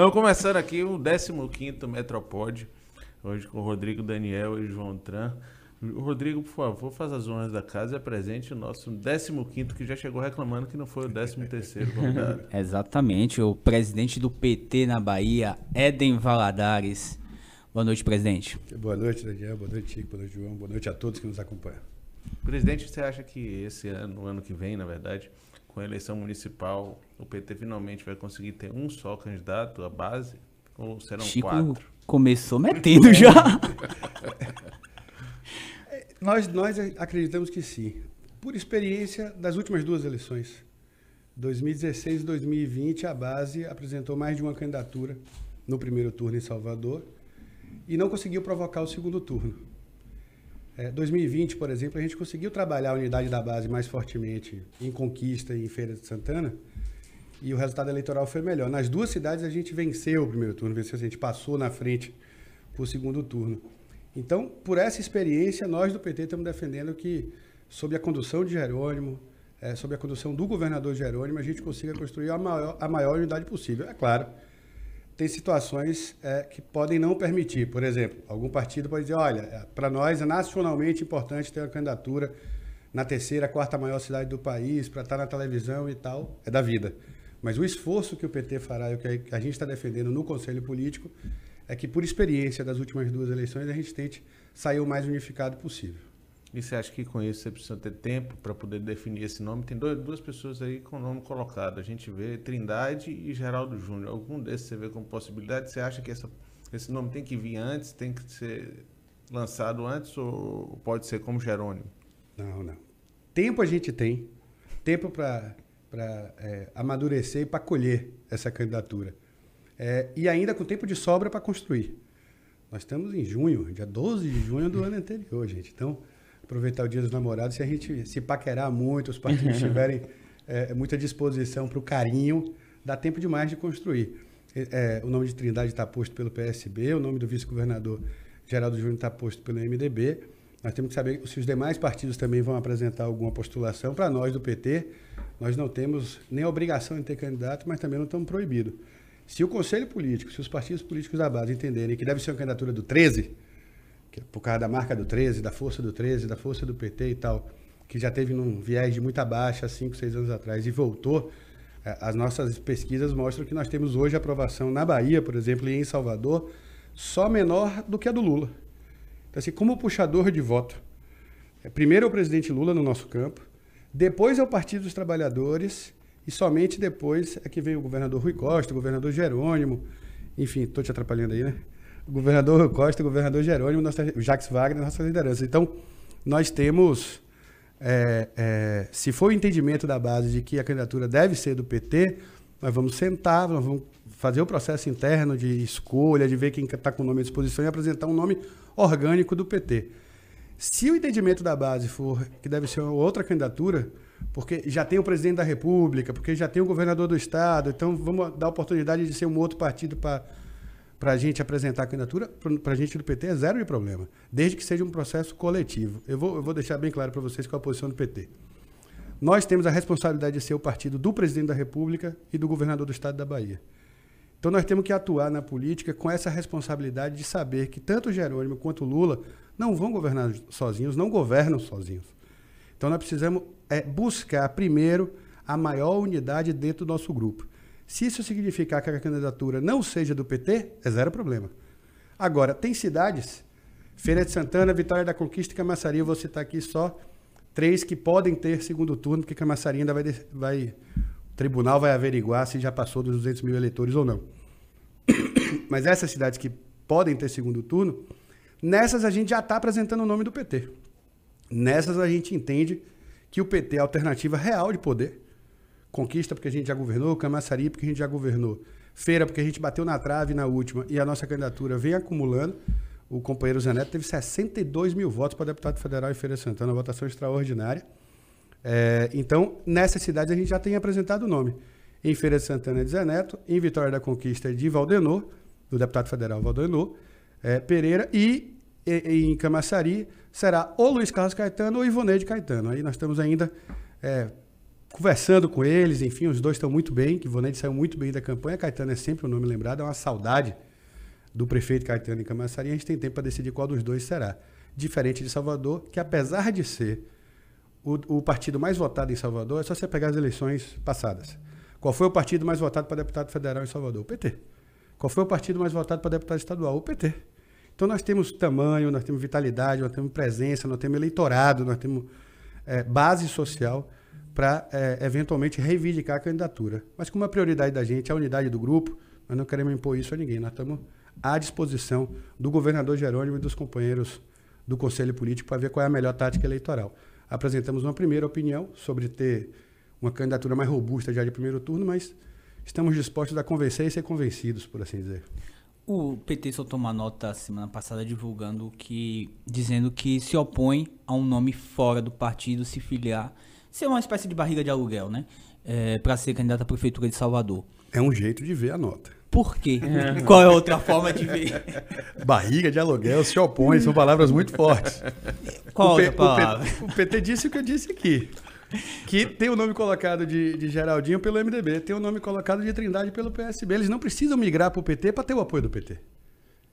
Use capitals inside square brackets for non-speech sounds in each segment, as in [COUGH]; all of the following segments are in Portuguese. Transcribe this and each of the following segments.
Então, começando aqui o 15º Metropod, hoje com o Rodrigo Daniel e João Tran. Rodrigo, por favor, faz as honras da casa e apresente o nosso 15º, que já chegou reclamando que não foi o 13º convidado. [LAUGHS] Exatamente, o presidente do PT na Bahia, Eden Valadares. Boa noite, presidente. Boa noite, Daniel. Boa noite, Chico. Boa noite, João. Boa noite a todos que nos acompanham. Presidente, você acha que esse ano, ano que vem, na verdade, com a eleição municipal, o PT finalmente vai conseguir ter um só candidato à base? Ou serão Chico quatro? começou metendo já. [LAUGHS] Nós, nós acreditamos que sim. Por experiência das últimas duas eleições, 2016 e 2020, a base apresentou mais de uma candidatura no primeiro turno em Salvador e não conseguiu provocar o segundo turno. É, 2020, por exemplo, a gente conseguiu trabalhar a unidade da base mais fortemente em Conquista e em Feira de Santana e o resultado eleitoral foi melhor. Nas duas cidades a gente venceu o primeiro turno, venceu, a gente passou na frente para o segundo turno. Então, por essa experiência, nós do PT estamos defendendo que, sob a condução de Jerônimo, é, sob a condução do governador Jerônimo, a gente consiga construir a maior, a maior unidade possível. É claro, tem situações é, que podem não permitir. Por exemplo, algum partido pode dizer, olha, é, para nós é nacionalmente importante ter uma candidatura na terceira, quarta maior cidade do país, para estar na televisão e tal, é da vida. Mas o esforço que o PT fará e o que a gente está defendendo no Conselho Político é que, por experiência das últimas duas eleições, a gente tente sair o mais unificado possível. E você acha que com isso você precisa ter tempo para poder definir esse nome? Tem dois, duas pessoas aí com o nome colocado. A gente vê Trindade e Geraldo Júnior. Algum desses você vê como possibilidade? Você acha que essa, esse nome tem que vir antes, tem que ser lançado antes ou pode ser como Jerônimo? Não, não. Tempo a gente tem. Tempo para é, amadurecer e para colher essa candidatura é, e ainda com tempo de sobra para construir. Nós estamos em junho, dia 12 de junho do ano anterior, gente. Então, aproveitar o dia dos namorados, se a gente se paquerar muito, os partidos [LAUGHS] tiverem é, muita disposição para o carinho, dá tempo demais de construir. É, o nome de Trindade está posto pelo PSB, o nome do vice-governador Geraldo Júnior está posto pelo MDB. Nós temos que saber se os demais partidos também vão apresentar alguma postulação. Para nós do PT, nós não temos nem a obrigação de ter candidato, mas também não estamos proibidos. Se o Conselho Político, se os partidos políticos da base entenderem que deve ser uma candidatura do 13, é por causa da marca do 13, da força do 13, da força do PT e tal, que já teve num viés de muita baixa há 5, 6 anos atrás e voltou, é, as nossas pesquisas mostram que nós temos hoje aprovação na Bahia, por exemplo, e em Salvador, só menor do que a do Lula. Então, assim, como puxador de voto, é, primeiro é o presidente Lula no nosso campo, depois é o Partido dos Trabalhadores e somente depois é que veio o governador Rui Costa, o governador Jerônimo, enfim, estou te atrapalhando aí, né? Governador Costa, governador Jerônimo, nossa, o Jacques Wagner, nossa liderança. Então, nós temos, é, é, se for o entendimento da base de que a candidatura deve ser do PT, nós vamos sentar, nós vamos fazer o processo interno de escolha, de ver quem está com o nome à disposição e apresentar um nome orgânico do PT. Se o entendimento da base for que deve ser outra candidatura, porque já tem o presidente da República, porque já tem o governador do Estado, então vamos dar oportunidade de ser um outro partido para para a gente apresentar a candidatura, para a gente do PT é zero de problema, desde que seja um processo coletivo. Eu vou, eu vou deixar bem claro para vocês qual é a posição do PT. Nós temos a responsabilidade de ser o partido do presidente da República e do governador do Estado da Bahia. Então nós temos que atuar na política com essa responsabilidade de saber que tanto Jerônimo quanto Lula não vão governar sozinhos, não governam sozinhos. Então nós precisamos é, buscar primeiro a maior unidade dentro do nosso grupo. Se isso significar que a candidatura não seja do PT, é zero problema. Agora, tem cidades, Feira de Santana, Vitória da Conquista e Camaçari, eu vou citar aqui só três que podem ter segundo turno, porque Camaçari ainda vai, vai o tribunal vai averiguar se já passou dos 200 mil eleitores ou não. [COUGHS] Mas essas cidades que podem ter segundo turno, nessas a gente já está apresentando o nome do PT. Nessas a gente entende que o PT é a alternativa real de poder. Conquista porque a gente já governou, Camaçari porque a gente já governou, Feira porque a gente bateu na trave na última e a nossa candidatura vem acumulando. O companheiro Zé Neto teve 62 mil votos para deputado federal em Feira Santana, uma votação extraordinária. É, então, nessa cidade a gente já tem apresentado o nome. Em Feira de Santana é de Zé Neto, em Vitória da Conquista é de Valdenor, do deputado federal Valdenor é, Pereira, e em Camaçari será ou Luiz Carlos Caetano ou Ivoneide Caetano. Aí nós estamos ainda é, conversando com eles, enfim, os dois estão muito bem, que Vonete saiu muito bem da campanha, Caetano é sempre um nome lembrado, é uma saudade do prefeito Caetano em Camaçari, a gente tem tempo para decidir qual dos dois será. Diferente de Salvador, que apesar de ser o, o, partido mais votado em Salvador, é só você pegar as eleições passadas. Qual foi o partido mais votado para deputado federal em Salvador? O PT. Qual foi o partido mais votado para deputado estadual? O PT. Então nós temos tamanho, nós temos vitalidade, nós temos presença, nós temos eleitorado, nós temos é, base social para é, eventualmente reivindicar a candidatura. Mas como a prioridade da gente é a unidade do grupo, nós não queremos impor isso a ninguém. Nós estamos à disposição do governador Jerônimo e dos companheiros do Conselho Político para ver qual é a melhor tática eleitoral. Apresentamos uma primeira opinião sobre ter uma candidatura mais robusta já de primeiro turno, mas estamos dispostos a convencer e ser convencidos, por assim dizer. O PT soltou uma nota semana passada divulgando que dizendo que se opõe a um nome fora do partido se filiar, ser uma espécie de barriga de aluguel, né? É, para ser candidato à prefeitura de Salvador. É um jeito de ver a nota. Por quê? [LAUGHS] Qual é outra forma de ver? [LAUGHS] Barriga de aluguel se opõe, são palavras muito fortes. Qual o, outra palavra? O, o PT disse o que eu disse aqui. Que tem o nome colocado de, de Geraldinho pelo MDB, tem o nome colocado de Trindade pelo PSB. Eles não precisam migrar para o PT para ter o apoio do PT.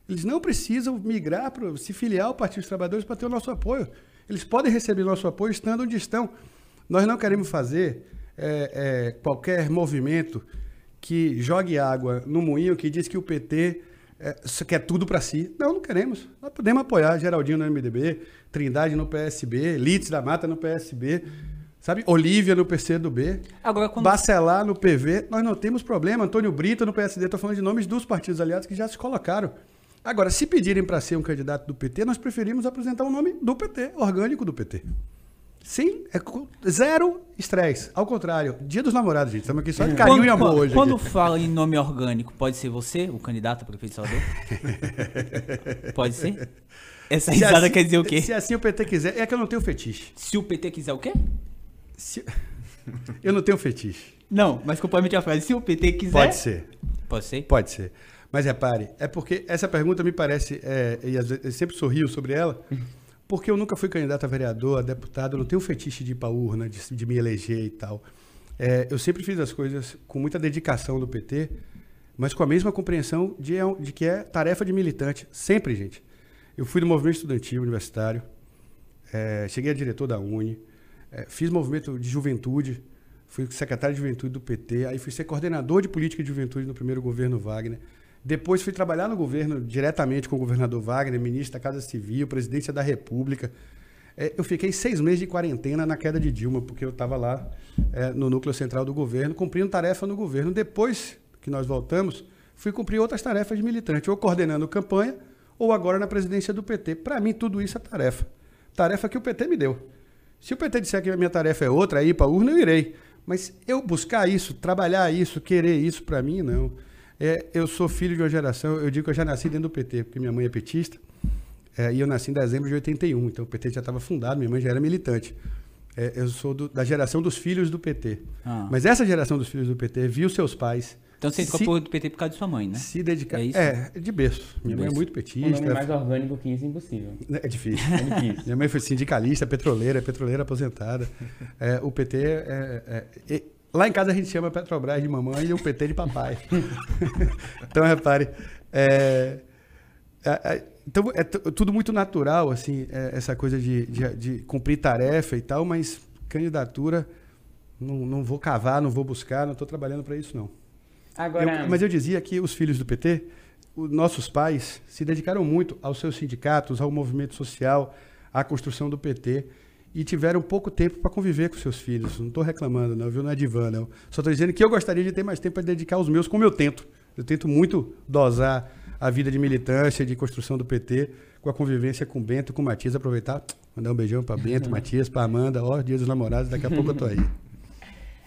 Eles não precisam migrar, para se filiar ao Partido dos Trabalhadores para ter o nosso apoio. Eles podem receber nosso apoio estando onde estão. Nós não queremos fazer é, é, qualquer movimento que jogue água no moinho, que diz que o PT é, quer tudo para si. Não, não queremos. Nós podemos apoiar Geraldinho no MDB, Trindade no PSB, Litz da Mata no PSB, sabe? Olívia no PCdoB, Agora, quando... Bacelar no PV. Nós não temos problema. Antônio Brito no PSD. Estou falando de nomes dos partidos aliados que já se colocaram. Agora, se pedirem para ser um candidato do PT, nós preferimos apresentar o um nome do PT, orgânico do PT. Sim, é zero estresse. Ao contrário, dia dos namorados, gente. Estamos aqui só de carinho quando, e amor quando, hoje. Quando aqui. fala em nome orgânico, pode ser você, o candidato a prefeito de Salvador? [LAUGHS] pode ser? Essa risada assim, quer dizer o quê? Se assim o PT quiser, é que eu não tenho fetiche. Se o PT quiser o quê? Se... Eu não tenho fetiche. Não, mas complemente a frase. Se o PT quiser. Pode ser. Pode ser? Pode ser. Mas repare, é porque essa pergunta me parece, é, e eu sempre sorrio sobre ela, porque eu nunca fui candidato a vereador, a deputado, eu não tenho fetiche de ir para urna, de, de, me eleger e tal. É, eu sempre fiz as coisas com muita dedicação do PT, mas com a mesma compreensão de, de que é tarefa de militante. Sempre, gente. Eu fui do movimento estudantil universitário, é, cheguei a diretor da Uni, é, fiz movimento de juventude, fui secretário de juventude do PT, aí fui ser coordenador de política de juventude no primeiro governo Wagner. Depois fui trabalhar no governo diretamente com o governador Wagner, ministro da Casa Civil, presidência da República. É, eu fiquei seis meses de quarentena na queda de Dilma, porque eu estava lá é, no núcleo central do governo, cumprindo tarefa no governo. Depois que nós voltamos, fui cumprir outras tarefas de militante, ou coordenando campanha, ou agora na presidência do PT. Para mim, tudo isso é tarefa. Tarefa que o PT me deu. Se o PT disser que a minha tarefa é outra, é ir para a urna, eu irei. Mas eu buscar isso, trabalhar isso, querer isso, para mim, não. É, eu sou filho de uma geração, eu digo que eu já nasci dentro do PT, porque minha mãe é petista, é, e eu nasci em dezembro de 81, então o PT já estava fundado, minha mãe já era militante. É, eu sou do, da geração dos filhos do PT. Ah. Mas essa geração dos filhos do PT viu seus pais. Então você entrou do PT por causa de sua mãe, né? Se dedicar. É, isso? é de berço. Minha de mãe é muito petista. Um nome mais orgânico que isso é impossível. É difícil. É difícil. Minha mãe foi sindicalista, petroleira, petroleira aposentada. É, o PT é, é Lá em casa a gente chama Petrobras de mamãe e o PT de papai. [LAUGHS] então, repare, é, é, é, então, é tudo muito natural, assim, é, essa coisa de, de, de, cumprir tarefa e tal, mas candidatura, não, não vou cavar, não vou buscar, não estou trabalhando para isso, não. Agora... Eu, mas eu dizia que os filhos do PT, os nossos pais, se dedicaram muito aos seus sindicatos, ao movimento social, à construção do PT e tiveram pouco tempo para conviver com seus filhos. Não estou reclamando, não, viu? Não é divã, não. Só estou dizendo que eu gostaria de ter mais tempo para dedicar aos meus, como eu tento. Eu tento muito dosar a vida de militância, de construção do PT, com a convivência com Bento, com Matias. Aproveitar, mandar um beijão para Bento, Matias, para Amanda. Ó, Dia dos Namorados, daqui a pouco eu estou aí.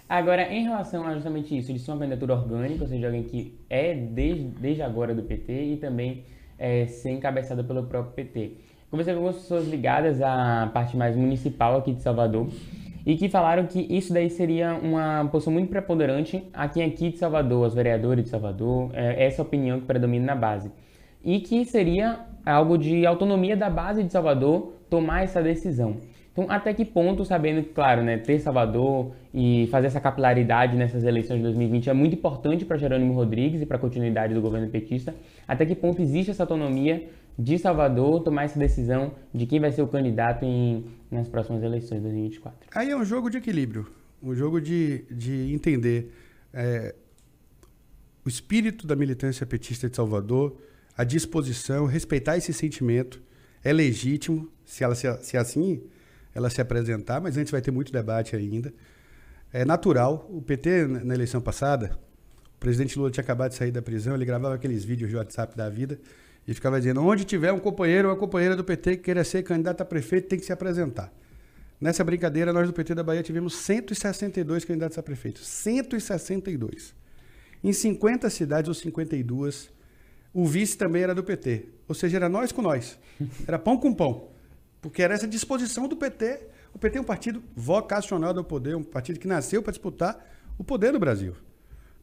Agora, em relação a justamente isso, de ser uma candidatura orgânica, ou seja, alguém que é desde, desde agora do PT e também é, ser encabeçada pelo próprio PT. Conversei com algumas pessoas ligadas à parte mais municipal aqui de Salvador e que falaram que isso daí seria uma posição muito preponderante aqui aqui de Salvador, os vereadores de Salvador, é essa opinião que predomina na base. E que seria algo de autonomia da base de Salvador tomar essa decisão. Então, até que ponto, sabendo que, claro, né, ter Salvador e fazer essa capilaridade nessas eleições de 2020 é muito importante para Jerônimo Rodrigues e para a continuidade do governo petista, até que ponto existe essa autonomia de Salvador tomar essa decisão de quem vai ser o candidato em, nas próximas eleições de 2024? Aí é um jogo de equilíbrio, um jogo de, de entender é, o espírito da militância petista de Salvador, a disposição, respeitar esse sentimento, é legítimo, se, ela, se, se assim ela se apresentar, mas antes vai ter muito debate ainda. É natural. O PT, na eleição passada, o presidente Lula tinha acabado de sair da prisão, ele gravava aqueles vídeos de WhatsApp da vida e ficava dizendo: onde tiver um companheiro ou uma companheira do PT que queira ser candidato a prefeito, tem que se apresentar. Nessa brincadeira, nós do PT da Bahia tivemos 162 candidatos a prefeito. 162. Em 50 cidades ou 52, o vice também era do PT. Ou seja, era nós com nós. [LAUGHS] Era pão com pão. Porque era essa disposição do PT. O PT é um partido vocacional ao poder, um partido que nasceu para disputar o poder no Brasil,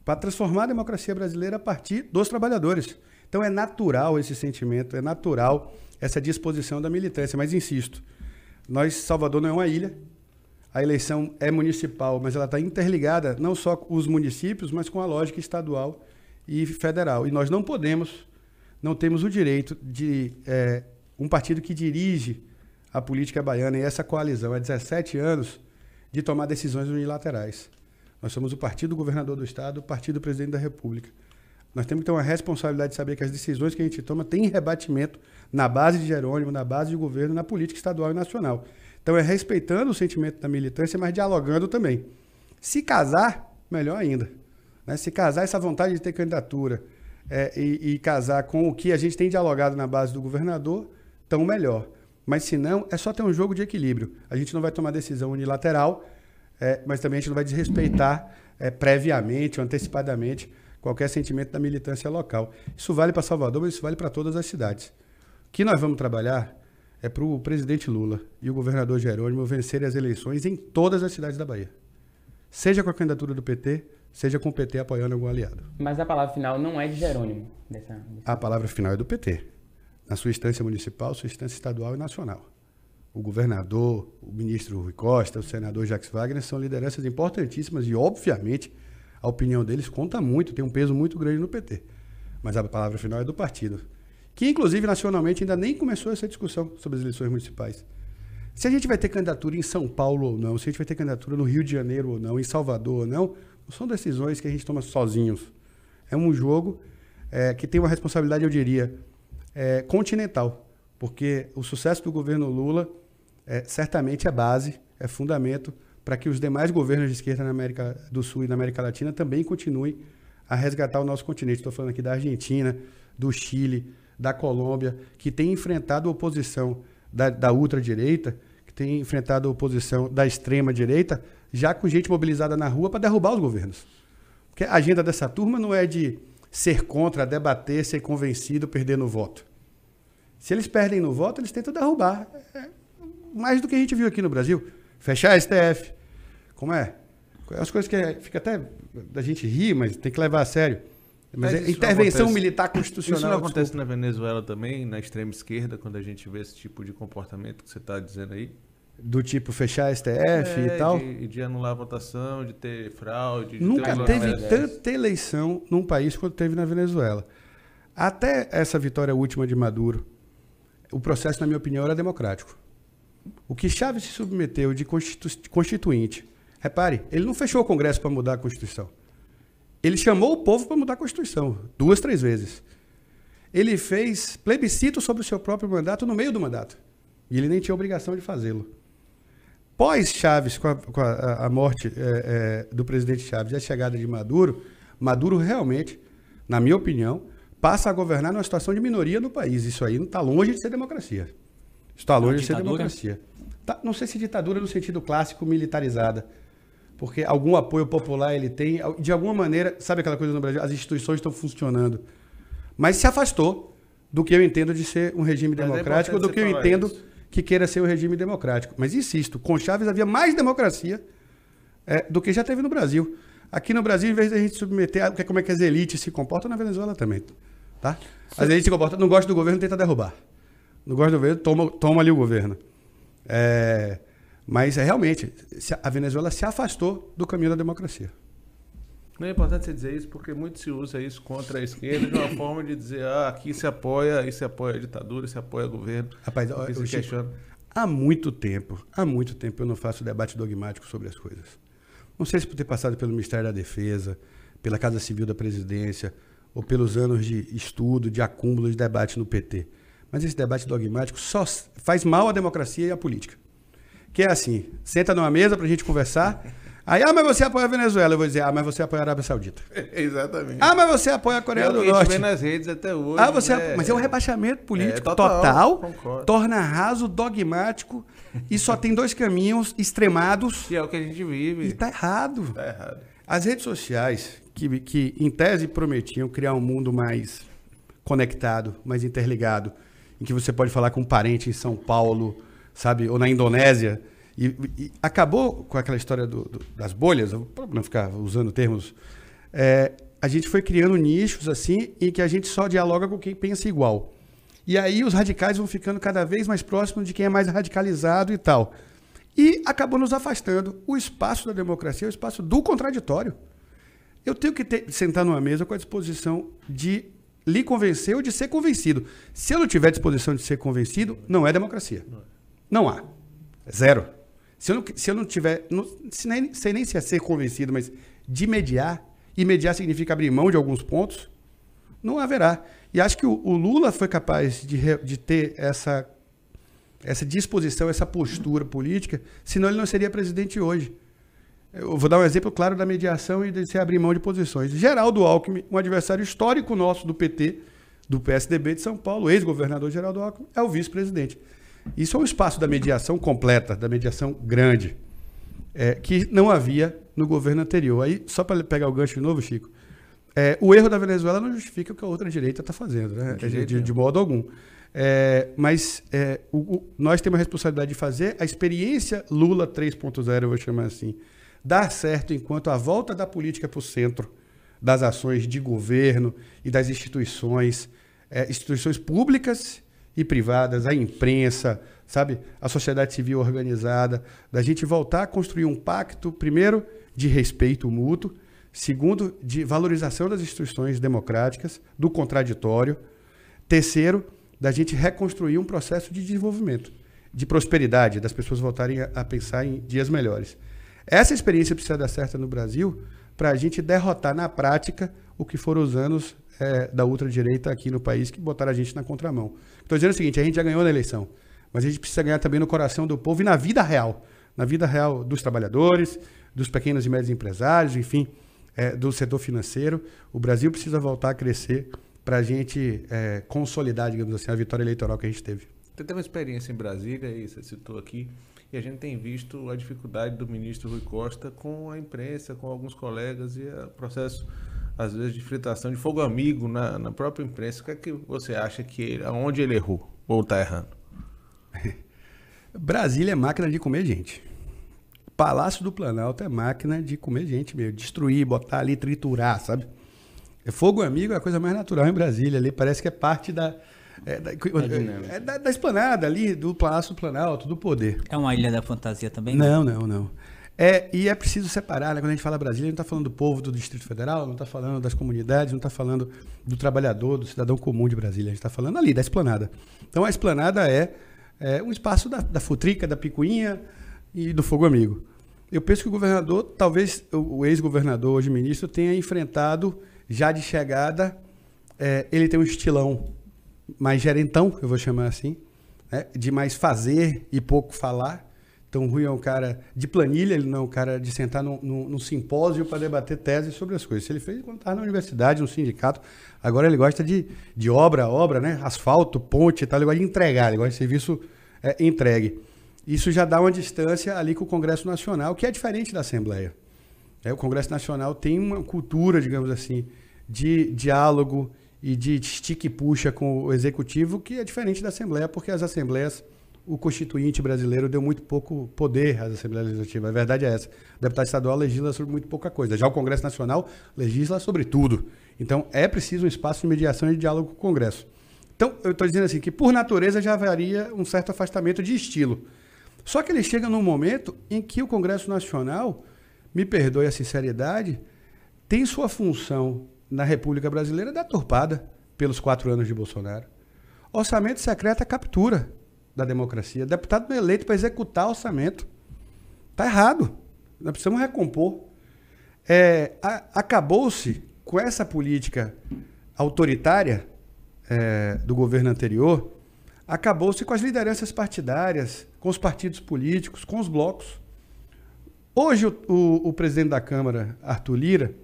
para transformar a democracia brasileira a partir dos trabalhadores. Então é natural esse sentimento, é natural essa disposição da militância. Mas insisto, nós, Salvador não é uma ilha. A eleição é municipal, mas ela está interligada não só com os municípios, mas com a lógica estadual e federal. E nós não podemos, não temos o direito de é, um partido que dirige a política baiana e essa coalizão há 17 anos de tomar decisões unilaterais. Nós somos o partido governador do Estado, o partido presidente da República. Nós temos que ter uma responsabilidade de saber que as decisões que a gente toma têm rebatimento na base de Jerônimo, na base de governo, na política estadual e nacional. Então é respeitando o sentimento da militância, mas dialogando também. Se casar, melhor ainda. Né? Se casar, essa vontade de ter candidatura é, e, e casar com o que a gente tem dialogado na base do governador, tão melhor. Mas se não, é só ter um jogo de equilíbrio. A gente não vai tomar decisão unilateral, é, mas também a gente não vai desrespeitar é, previamente ou antecipadamente qualquer sentimento da militância local. Isso vale para Salvador, mas isso vale para todas as cidades. O que nós vamos trabalhar é para o presidente Lula e o governador Jerônimo vencerem as eleições em todas as cidades da Bahia. Seja com a candidatura do PT, seja com o PT apoiando algum aliado. Mas a palavra final não é de Jerônimo. Dessa, dessa... A palavra final é do PT na sua instância municipal, sua instância estadual e nacional. O governador, o ministro Rui Costa, o senador Jacques Wagner são lideranças importantíssimas e, obviamente, a opinião deles conta muito, tem um peso muito grande no PT. Mas a palavra final é do partido, que, inclusive, nacionalmente ainda nem começou essa discussão sobre as eleições municipais. Se a gente vai ter candidatura em São Paulo ou não, se a gente vai ter candidatura no Rio de Janeiro ou não, em Salvador ou não, não são decisões que a gente toma sozinhos. É um jogo é, que tem uma responsabilidade, eu diria, é, continental, porque o sucesso do governo Lula é, certamente é base, é fundamento para que os demais governos de esquerda na América do Sul e na América Latina também continuem a resgatar o nosso continente. Estou falando aqui da Argentina, do Chile, da Colômbia, que tem enfrentado a oposição da, da ultradireita, que tem enfrentado a oposição da extrema-direita, já com gente mobilizada na rua para derrubar os governos. Porque a agenda dessa turma não é de ser contra, debater, ser convencido, perder no voto. Se eles perdem no voto, eles tentam derrubar. É mais do que a gente viu aqui no Brasil. Fechar a STF. Como é? As coisas que fica até da gente rir, mas tem que levar a sério. Mas, mas é intervenção militar constitucional. Isso não acontece desculpa. na Venezuela também, na extrema esquerda, quando a gente vê esse tipo de comportamento que você está dizendo aí? Do tipo fechar a STF é, e tal? De, de anular a votação, de ter fraude. De Nunca ter teve tanta eleição num país quanto teve na Venezuela. Até essa vitória última de Maduro, o processo, na minha opinião, era democrático. O que Chaves se submeteu de constitu constituinte, repare, ele não fechou o Congresso para mudar a Constituição. Ele chamou o povo para mudar a Constituição, duas, três vezes. Ele fez plebiscito sobre o seu próprio mandato no meio do mandato. E ele nem tinha obrigação de fazê-lo. Pós Chaves, com a, com a, a morte é, é, do presidente Chaves e a chegada de Maduro, Maduro realmente, na minha opinião, passa a governar numa situação de minoria no país. Isso aí não está longe de ser democracia. Está longe de ser democracia. Tá, não sei se ditadura no sentido clássico militarizada. Porque algum apoio popular ele tem. De alguma maneira, sabe aquela coisa no Brasil? As instituições estão funcionando. Mas se afastou do que eu entendo de ser um regime Mas é democrático, é do que eu entendo isso que queira ser o regime democrático. Mas insisto, com Chaves havia mais democracia é, do que já teve no Brasil. Aqui no Brasil, em vez de a gente submeter a, como é que as elites se comportam, na Venezuela também. Tá? As elites se comportam, não gosta do governo, tenta derrubar. Não gosta do governo, toma, toma ali o governo. É, Mas é realmente, a Venezuela se afastou do caminho da democracia. Não é importante você dizer isso porque muito se usa isso contra a esquerda de uma [COUGHS] forma de dizer, ah, aqui se apoia, aí se apoia a ditadura, se apoia o governo. Rapaz, eu, eu, questiona. há muito tempo, há muito tempo eu não faço debate dogmático sobre as coisas. Não sei se por ter passado pelo Ministério da Defesa, pela Casa Civil da Presidência, ou pelos anos de estudo, de acúmulo de debate no PT. Mas esse debate dogmático só faz mal à democracia e à política. Que é assim, senta numa mesa para a gente conversar Aí, ah, mas você apoia a Venezuela. Eu vou dizer, ah, mas você apoia a Arábia Saudita. [LAUGHS] Exatamente. Ah, mas você apoia a Coreia é do Norte. vê nas redes até hoje. Ah, você né? Mas é um rebaixamento político é, total, total torna raso, dogmático, e só tem dois caminhos extremados. Que é o que a gente vive. E tá errado. Tá errado. As redes sociais, que, que em tese prometiam criar um mundo mais conectado, mais interligado, em que você pode falar com um parente em São Paulo, sabe, ou na Indonésia e, e acabou com aquela história do, do, das bolhas, para não ficar usando termos, é, a gente foi criando nichos assim em que a gente só dialoga com quem pensa igual. E aí os radicais vão ficando cada vez mais próximos de quem é mais radicalizado e tal. E acabou nos afastando. O espaço da democracia é o espaço do contraditório. Eu tenho que ter, sentar numa mesa com a disposição de lhe convencer ou de ser convencido. Se eu não tiver disposição de ser convencido, não é democracia. Não há. Zero. Se eu não, se eu não tiver. Não, se nem, sei nem se é ser convencido, mas de mediar, e mediar significa abrir mão de alguns pontos, não haverá. E acho que o, o Lula foi capaz de, de ter essa, essa disposição, essa postura política, senão ele não seria presidente hoje. Eu vou dar um exemplo claro da mediação e de se abrir mão de posições. Geraldo Alckmin, um adversário histórico nosso do PT, do PSDB de São Paulo, ex-governador Geraldo Alckmin, é o vice-presidente. Isso é um espaço da mediação completa, da mediação grande, é, que não havia no governo anterior. Aí, só para pegar o gancho de novo, Chico, é, o erro da Venezuela não justifica o que a outra direita está fazendo, né? de, de, de, modo algum. É, mas é, o, o, nós temos a responsabilidade de fazer a experiência Lula 3.0, eu vou chamar assim, dar certo enquanto a volta da política para o centro das ações de governo e das instituições, é, instituições públicas e privadas, a imprensa, sabe, a sociedade civil organizada, da gente voltar a construir um pacto, primeiro, de respeito mútuo, segundo, de valorização das instituições democráticas, do contraditório, terceiro, da gente reconstruir um processo de desenvolvimento, de prosperidade, das pessoas voltarem a, pensar em dias melhores. Essa experiência precisa dar certo no Brasil para a gente derrotar na prática o que foram os anos é, da ultradireita aqui no país que botaram a gente na contramão. Estou dizendo o seguinte: a gente já ganhou na eleição, mas a gente precisa ganhar também no coração do povo e na vida real na vida real dos trabalhadores, dos pequenos e médios empresários, enfim, é, do setor financeiro. O Brasil precisa voltar a crescer para a gente é, consolidar, digamos assim, a vitória eleitoral que a gente teve. Você teve uma experiência em Brasília, e você citou aqui, a gente tem visto a dificuldade do ministro Rui Costa com a imprensa, com alguns colegas e o processo às vezes, de fritação de fogo amigo na, na própria imprensa. O que é que você acha que ele, aonde ele errou ou está errando? [LAUGHS] Brasília é máquina de comer gente. Palácio do Planalto é máquina de comer gente mesmo, destruir, botar ali, triturar, sabe? É fogo amigo é a coisa mais natural em Brasília ali, parece que é parte da, é, da, é, da, da, esplanada ali, do Palácio do Planalto, do poder. É uma ilha da fantasia também? Não, não, não. É, e é preciso separar, né? quando a gente fala Brasília, a gente não está falando do povo do Distrito Federal, não está falando das comunidades, não está falando do trabalhador, do cidadão comum de Brasília, a gente está falando ali, da esplanada. Então a esplanada é, é um espaço da, da futrica, da picuinha e do fogo amigo. Eu penso que o governador, talvez o, o ex-governador, hoje ministro, tenha enfrentado, já de chegada, é, ele tem um estilão mais gerentão, eu vou chamar assim, né? de mais fazer e pouco falar. Então, o Rui é um cara de planilha, ele não é um cara de sentar num, num, num simpósio para debater teses sobre as coisas. Ele fez quando estava na universidade, no sindicato. Agora ele gosta de, de obra, obra, né? Asfalto, ponte e tal. Ele gosta de entregar, ele gosta de serviço é, entregue. Isso já dá uma distância ali com o Congresso Nacional, que é diferente da Assembleia. É, o Congresso Nacional tem uma cultura, digamos assim, de diálogo e de estique e puxa com o Executivo, que é diferente da Assembleia, porque as Assembleias o constituinte brasileiro deu muito pouco poder às Assembleias Legislativas. A verdade é essa. O deputado estadual legisla sobre muito pouca coisa. Já o Congresso Nacional legisla sobre tudo. Então, é preciso um espaço de mediação e de diálogo com o Congresso. Então, eu estou dizendo assim, que por natureza já haveria um certo afastamento de estilo. Só que ele chega num momento em que o Congresso Nacional, me perdoe a sinceridade, tem sua função na República Brasileira deturpada pelos quatro anos de Bolsonaro. Orçamento secreto é captura da democracia. Deputado não é eleito para executar orçamento. Está errado. Nós precisamos recompor. É, Acabou-se com essa política autoritária é, do governo anterior, acabou-se com as lideranças partidárias, com os partidos políticos, com os blocos. Hoje, o, o, o presidente da Câmara, Arthur Lira,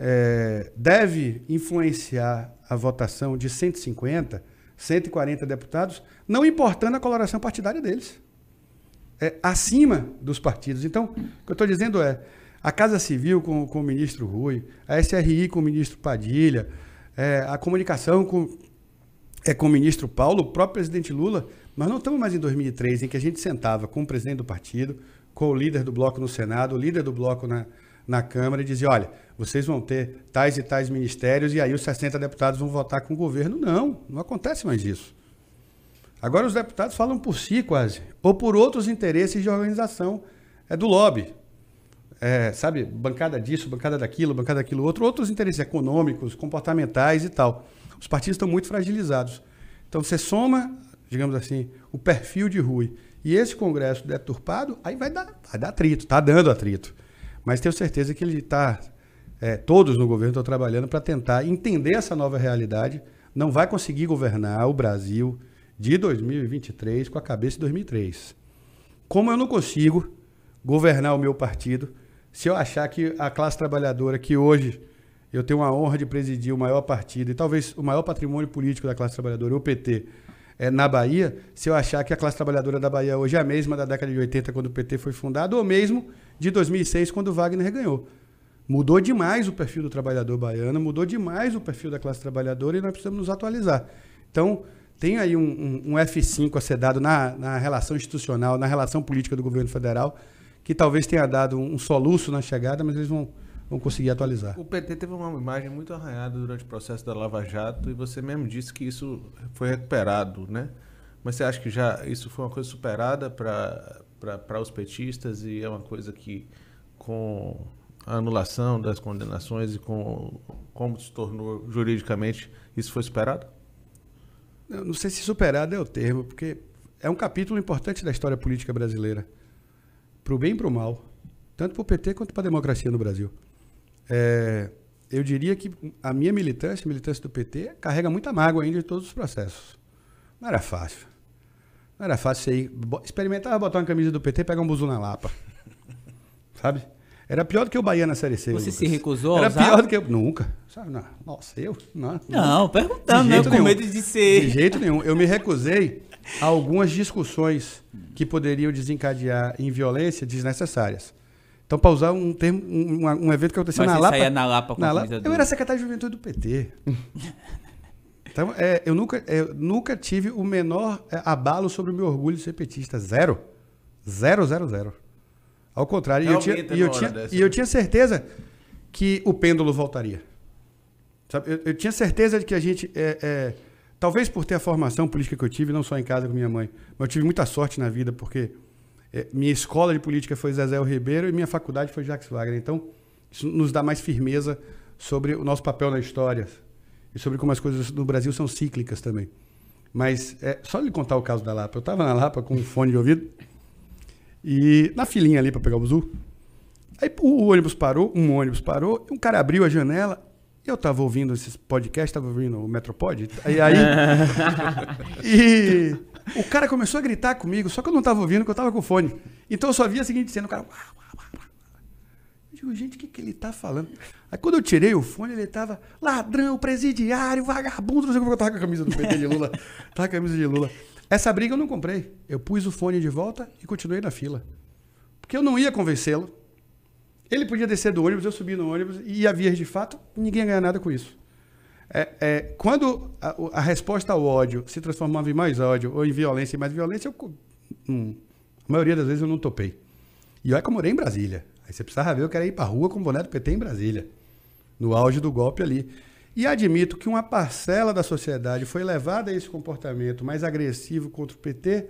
é, deve influenciar a votação de 150, 140 deputados, não importando a coloração partidária deles. É, acima dos partidos. Então, o que eu estou dizendo é, a Casa Civil com, com o ministro Rui, a SRI com o ministro Padilha, é, a comunicação com, é, com o ministro Paulo, o próprio presidente Lula, nós não estamos mais em 2003, em que a gente sentava com o presidente do partido, com o líder do bloco no Senado, o líder do bloco na, na Câmara e dizia, olha, vocês vão ter tais e tais ministérios e aí os 60 deputados vão votar com o governo. Não, não acontece mais isso. Agora os deputados falam por si quase, ou por outros interesses de organização é do lobby. É, sabe, bancada disso, bancada daquilo, bancada daquilo outro, outros interesses econômicos, comportamentais e tal. Os partidos estão muito fragilizados. Então você soma, digamos assim, o perfil de Rui e esse Congresso deturpado, aí vai dar, vai dar atrito, está dando atrito. Mas tenho certeza que ele está, é, todos no governo estão trabalhando para tentar entender essa nova realidade. Não vai conseguir governar o Brasil de 2023 com a cabeça de 2003. Como eu não consigo governar o meu partido se eu achar que a classe trabalhadora, que hoje eu tenho a honra de presidir o maior partido e talvez o maior patrimônio político da classe trabalhadora, o PT, é, na Bahia, se eu achar que a classe trabalhadora da Bahia hoje é a mesma da década de 80, quando o PT foi fundado, ou mesmo de 2006, quando o Wagner ganhou. Mudou demais o perfil do trabalhador baiano, mudou demais o perfil da classe trabalhadora e nós precisamos nos atualizar. Então, tem aí um, um, um F5 a ser dado na, na, relação institucional, na relação política do governo federal, que talvez tenha dado um, soluço na chegada, mas eles vão, vão conseguir atualizar. O PT teve uma imagem muito arranhada durante o processo da Lava Jato e você mesmo disse que isso foi recuperado, né? Mas você acha que já isso foi uma coisa superada para os petistas e é uma coisa que, com a anulação das condenações e com como se tornou juridicamente, isso foi superado? Eu não sei se superado é o termo, porque é um capítulo importante da história política brasileira. Para o bem e para o mal. Tanto para o PT quanto para a democracia no Brasil. É, eu diria que a minha militância, a militância do PT, carrega muita mágoa ainda de todos os processos. Não era fácil. Não era fácil você ir, experimentar botar uma camisa do PT e pegar um buzu na lapa. [LAUGHS] Sabe? Era pior do que o Bahia na Série C. Você Lucas. se recusou Era pior do que eu. Nunca. Sabe, não. Nossa, eu? Não, não perguntando, né? Com medo de ser. De jeito nenhum. Eu me recusei a algumas discussões que poderiam desencadear em violência desnecessárias. Então, para usar um termo, um, um evento que aconteceu Mas na você Lapa. Saía na Lapa com na Lapa, Eu era secretário de juventude do PT. Então, é, eu, nunca, eu nunca tive o menor é, abalo sobre o meu orgulho de ser petista. Zero. Zero, zero, zero. Ao contrário, e eu, tinha, e, eu tinha, e eu tinha certeza que o pêndulo voltaria. Sabe? Eu, eu tinha certeza de que a gente. É, é, talvez por ter a formação política que eu tive, não só em casa com minha mãe, mas eu tive muita sorte na vida, porque é, minha escola de política foi Zezé Ribeiro e minha faculdade foi Jacques Wagner. Então, isso nos dá mais firmeza sobre o nosso papel na história e sobre como as coisas no Brasil são cíclicas também. Mas é, só lhe contar o caso da Lapa. Eu estava na Lapa com um fone de ouvido e na filinha ali para pegar o buzu. Aí o ônibus parou, um ônibus parou, um cara abriu a janela. Eu estava ouvindo esses podcasts, estava ouvindo o Metropod. E aí. [LAUGHS] e o cara começou a gritar comigo, só que eu não estava ouvindo, porque eu estava com o fone. Então eu só via a seguinte cena: o cara. Eu digo, gente, o que, que ele está falando? Aí quando eu tirei o fone, ele estava ladrão, presidiário, vagabundo, não sei como eu estava com a camisa do PT de Lula. [LAUGHS] Tava com a camisa de Lula. Essa briga eu não comprei. Eu pus o fone de volta e continuei na fila. Porque eu não ia convencê-lo. Ele podia descer do ônibus, eu subi no ônibus e ia vir de fato, ninguém ia ganhar nada com isso. É, é, quando a, a, resposta ao ódio se transformava em mais ódio ou em violência e mais violência, eu, hum, a maioria das vezes eu não topei. E olha que eu morei em Brasília. Aí você precisava ver, eu queria ir pra rua com o boné do PT em Brasília. No auge do golpe ali. E admito que uma parcela da sociedade foi levada a esse comportamento mais agressivo contra o PT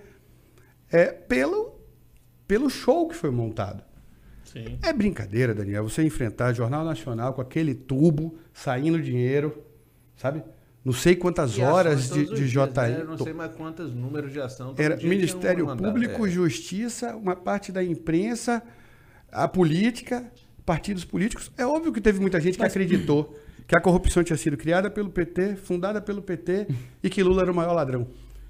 é, pelo pelo show que foi montado. Sim. É brincadeira, Daniel, você enfrentar Jornal Nacional com aquele tubo saindo dinheiro, sabe? Não sei quantas E horas de, de JI. né? Não sei mais quantos números de ação. Era um Ministério. Público, É. Justiça, uma parte da imprensa, a política, partidos políticos. É óbvio que teve muita gente que acreditou que a corrupção tinha sido criada pelo PT, fundada pelo PT e que Lula era o maior ladrão.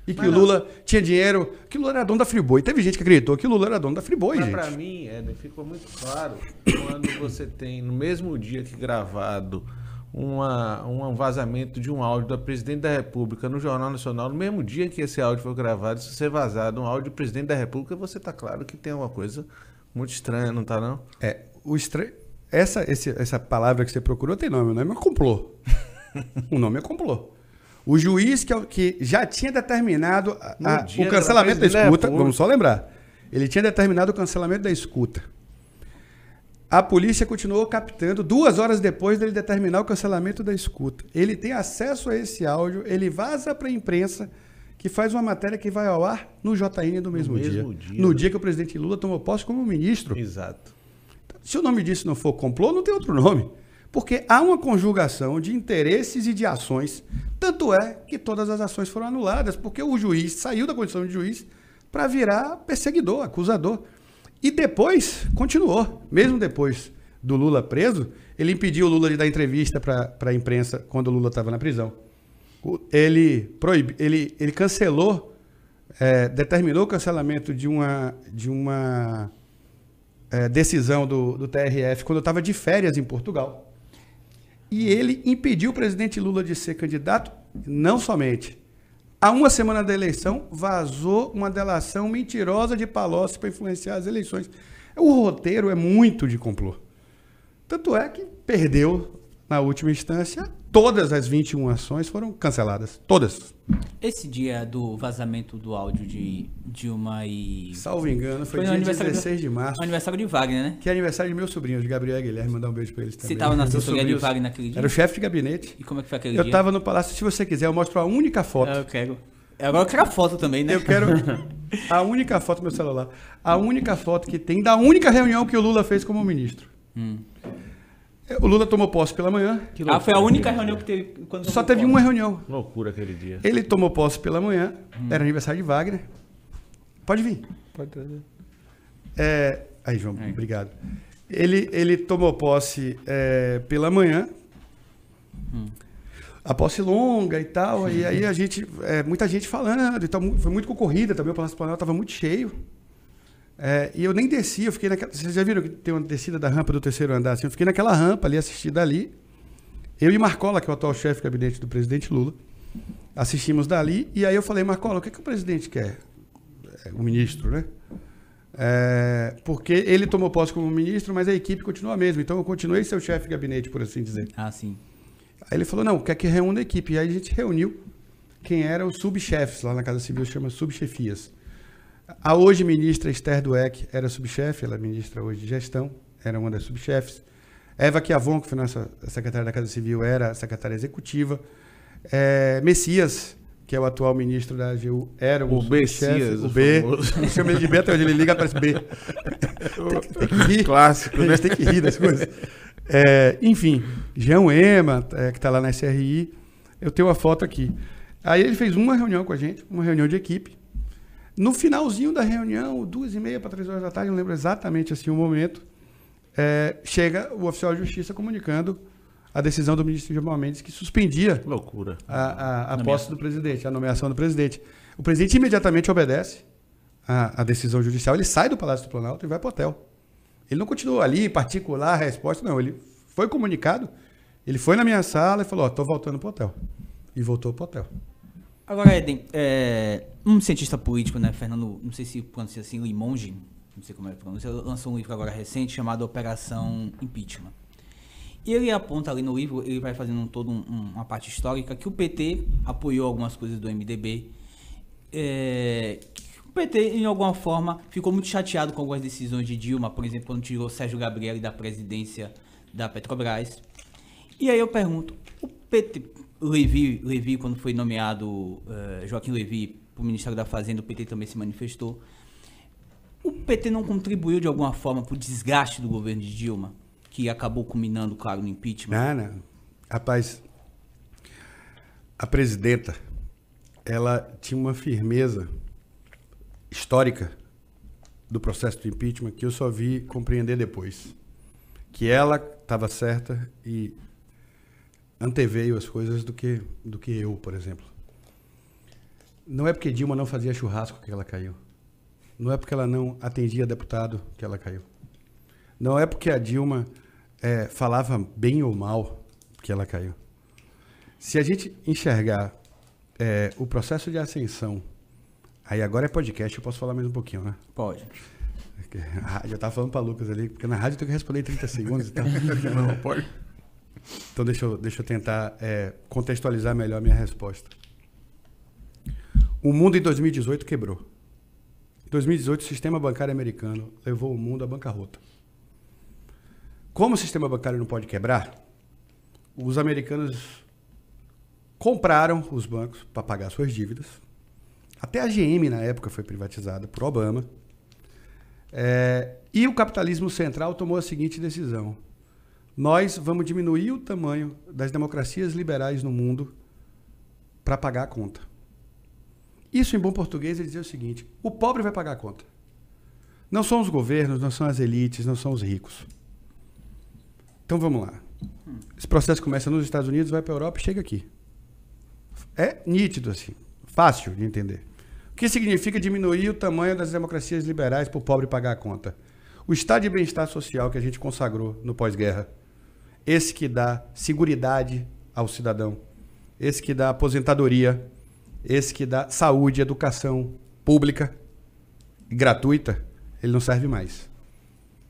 E que Mas. Lula tinha dinheiro, que Lula era dono da Friboi. Teve gente que acreditou que Lula era dono da Friboi, Mas gente. pra mim, Éder, ficou muito claro quando você tem, no mesmo dia que gravado, uma, um vazamento de um áudio da presidente da República no Jornal Nacional, no mesmo dia que esse áudio foi gravado, se ser vazado um áudio do presidente da República, você tá claro que tem uma coisa muito estranha, não tá não? É, o estranho. Essa, esse- essa palavra que você procurou tem nome, o nome é complô. [LAUGHS] o nome é complô. O juiz que, é que já tinha determinado a- dia o cancelamento da da escuta, vamos só lembrar. Ele tinha determinado o cancelamento da escuta. A polícia continuou captando duas horas depois dele determinar o cancelamento da escuta. Ele tem acesso a esse áudio, ele vaza para a imprensa, que faz uma matéria que vai ao ar no JN do mesmo, mesmo dia. dia. No dia que o presidente Lula tomou posse como ministro. Exato. Se o nome disso não for complô, não tem outro nome. Porque há uma conjugação de interesses e de ações. Tanto é que todas as ações foram anuladas, porque o juiz saiu da condição de juiz para virar perseguidor, acusador. E depois continuou. Mesmo depois do Lula preso, ele impediu o Lula de dar entrevista para a imprensa quando o Lula estava na prisão. Ele, proibi, ele, ele cancelou, eh, determinou o cancelamento de uma, de uma eh, decisão do, do TRF quando eu estava de férias em Portugal. E ele impediu o presidente Lula de ser candidato, não somente. Há uma semana da eleição, vazou uma delação mentirosa de Palocci para influenciar as eleições. O roteiro é muito de complô. Tanto é que perdeu, na última instância, todas as 21 ações foram canceladas. Todas. Esse dia do vazamento do áudio de Dilma e. Salvo engano, foi, no dia aniversário 16 de março. Aniversário de Wagner, né? Que é aniversário de meu sobrinho, de Gabriel Guilherme, mandar um beijo pra eles também. Você estava na assessoria de Wagner naquele dia? Era o chefe de gabinete. E como é que foi aquele Eu dia? tava no palácio, se você quiser, eu mostro a única foto. Ah, Eu quero. Agora eu quero a foto também, né? Eu quero [LAUGHS] a única foto do meu celular. A única foto que tem da única reunião que o Lula fez como ministro. Hum. O Lula tomou posse pela manhã. Ah, foi a única reunião que teve quando Só teve posse. uma reunião. Loucura aquele dia. Ele tomou posse pela manhã. Hum. Era aniversário de Wagner. Pode vir. Pode trazer. É, aí, João, Aí. obrigado. Ele, ele tomou posse é, pela manhã. A posse longa e tal. E aí a gente. é, muita gente falando. e tal, mu- foi muito concorrida também. O Palácio do Planalto estava muito cheio. É, e eu nem desci, eu fiquei naquela. Vocês já viram que tem uma descida da rampa do terceiro andar? Assim, eu fiquei naquela rampa ali, assisti dali. Eu e Marcola, que é o atual chefe de gabinete do presidente Lula, assistimos dali. E aí eu falei, Marcola, o que, que o presidente quer? É, O ministro, né? É, porque ele tomou posse como ministro, mas a equipe continua a mesma. Então eu continuei seu chefe de gabinete, por assim dizer. Ah, sim. Aí ele falou, não, quer que reúna a equipe. E aí a gente reuniu quem eram os subchefes, lá na Casa Civil chama subchefias. A hoje ministra Esther Dueck era subchefe, ela é ministra hoje de gestão, era uma das subchefes. Eva Chiavon, que foi nossa secretária da Casa Civil, era secretária executiva. É, Messias, que é o atual ministro da AGU, era o, O Messias, o o B. Eu chamo ele de B até hoje, ele liga, aparece B. [LAUGHS] tem, que- tem que rir. Clássico, A né? tem que rir das coisas. É, enfim, Jean Ema, é, que está lá na SRI, eu tenho a foto aqui. Aí ele fez uma reunião com a gente, uma reunião de equipe. No finalzinho da reunião, duas e meia para três horas da tarde, não lembro exatamente assim o momento, é, chega o oficial de justiça comunicando a decisão do ministro Gilmar Mendes que suspendia Loucura. a, a, a posse do presidente, a nomeação do presidente. O presidente imediatamente obedece a, a decisão judicial, ele sai do Palácio do Planalto e vai para o hotel. Ele não continuou ali, particular, a resposta, não. Ele foi comunicado, ele foi na minha sala e falou: Ó, tô voltando para o hotel. E voltou para o hotel. Agora, Eden, é, um cientista político, né, Fernando, não sei se pronuncia assim, Limonge, não sei como é pronuncia, lançou um livro agora recente chamado Operação Impeachment. E ele aponta ali no livro, ele vai fazendo um, todo um- um- uma parte histórica, que o PT apoiou algumas coisas do MDB. é, o PT, em alguma forma, ficou muito chateado com algumas decisões de Dilma, por exemplo, quando tirou Sérgio Gabriel da presidência da Petrobras. E aí eu pergunto, o PT, Levi, Levi quando foi nomeado, eh, Joaquim Levi, para o Ministério da Fazenda, o PT também se manifestou. O PT não contribuiu de alguma forma para o desgaste do governo de Dilma, que acabou culminando, claro, no impeachment? Não, não. Rapaz, a presidenta, ela tinha uma firmeza histórica do processo do impeachment que eu só vi compreender depois. Que ela estava certa e anteveio as coisas do que, do que eu, por exemplo. Não é porque Dilma não fazia churrasco que ela caiu. Não é porque ela não atendia deputado que ela caiu. Não é porque a Dilma é, falava bem ou mal que ela caiu. Se a gente enxergar é, o processo de ascensão, aí agora é podcast, eu posso falar mais um pouquinho, né? Pode. [LAUGHS] Já estava falando para Lucas ali, porque na rádio eu tenho que responder em 30 segundos e tal. [LAUGHS] Não, pode. Então deixa eu, deixa eu tentar é, contextualizar melhor a minha resposta. O mundo em 2018 quebrou. Em 2018, o sistema bancário americano levou o mundo à bancarrota. Como o sistema bancário não pode quebrar, os americanos compraram os bancos para pagar suas dívidas. Até a GM, na época, foi privatizada por Obama. É, e o capitalismo central tomou a seguinte decisão: nós vamos diminuir o tamanho das democracias liberais no mundo para pagar a conta. Isso, em bom português, é dizer o seguinte: o pobre vai pagar a conta. Não são os governos, não são as elites, não são os ricos. Então vamos lá. Esse processo começa nos Estados Unidos, vai para a Europa e chega aqui. É nítido assim, fácil de entender. O que significa diminuir o tamanho das democracias liberais para o pobre pagar a conta? O estado de bem-estar social que a gente consagrou no pós-guerra, esse que dá seguridade ao cidadão, esse que dá aposentadoria, esse que dá saúde, educação pública gratuita, ele não serve mais.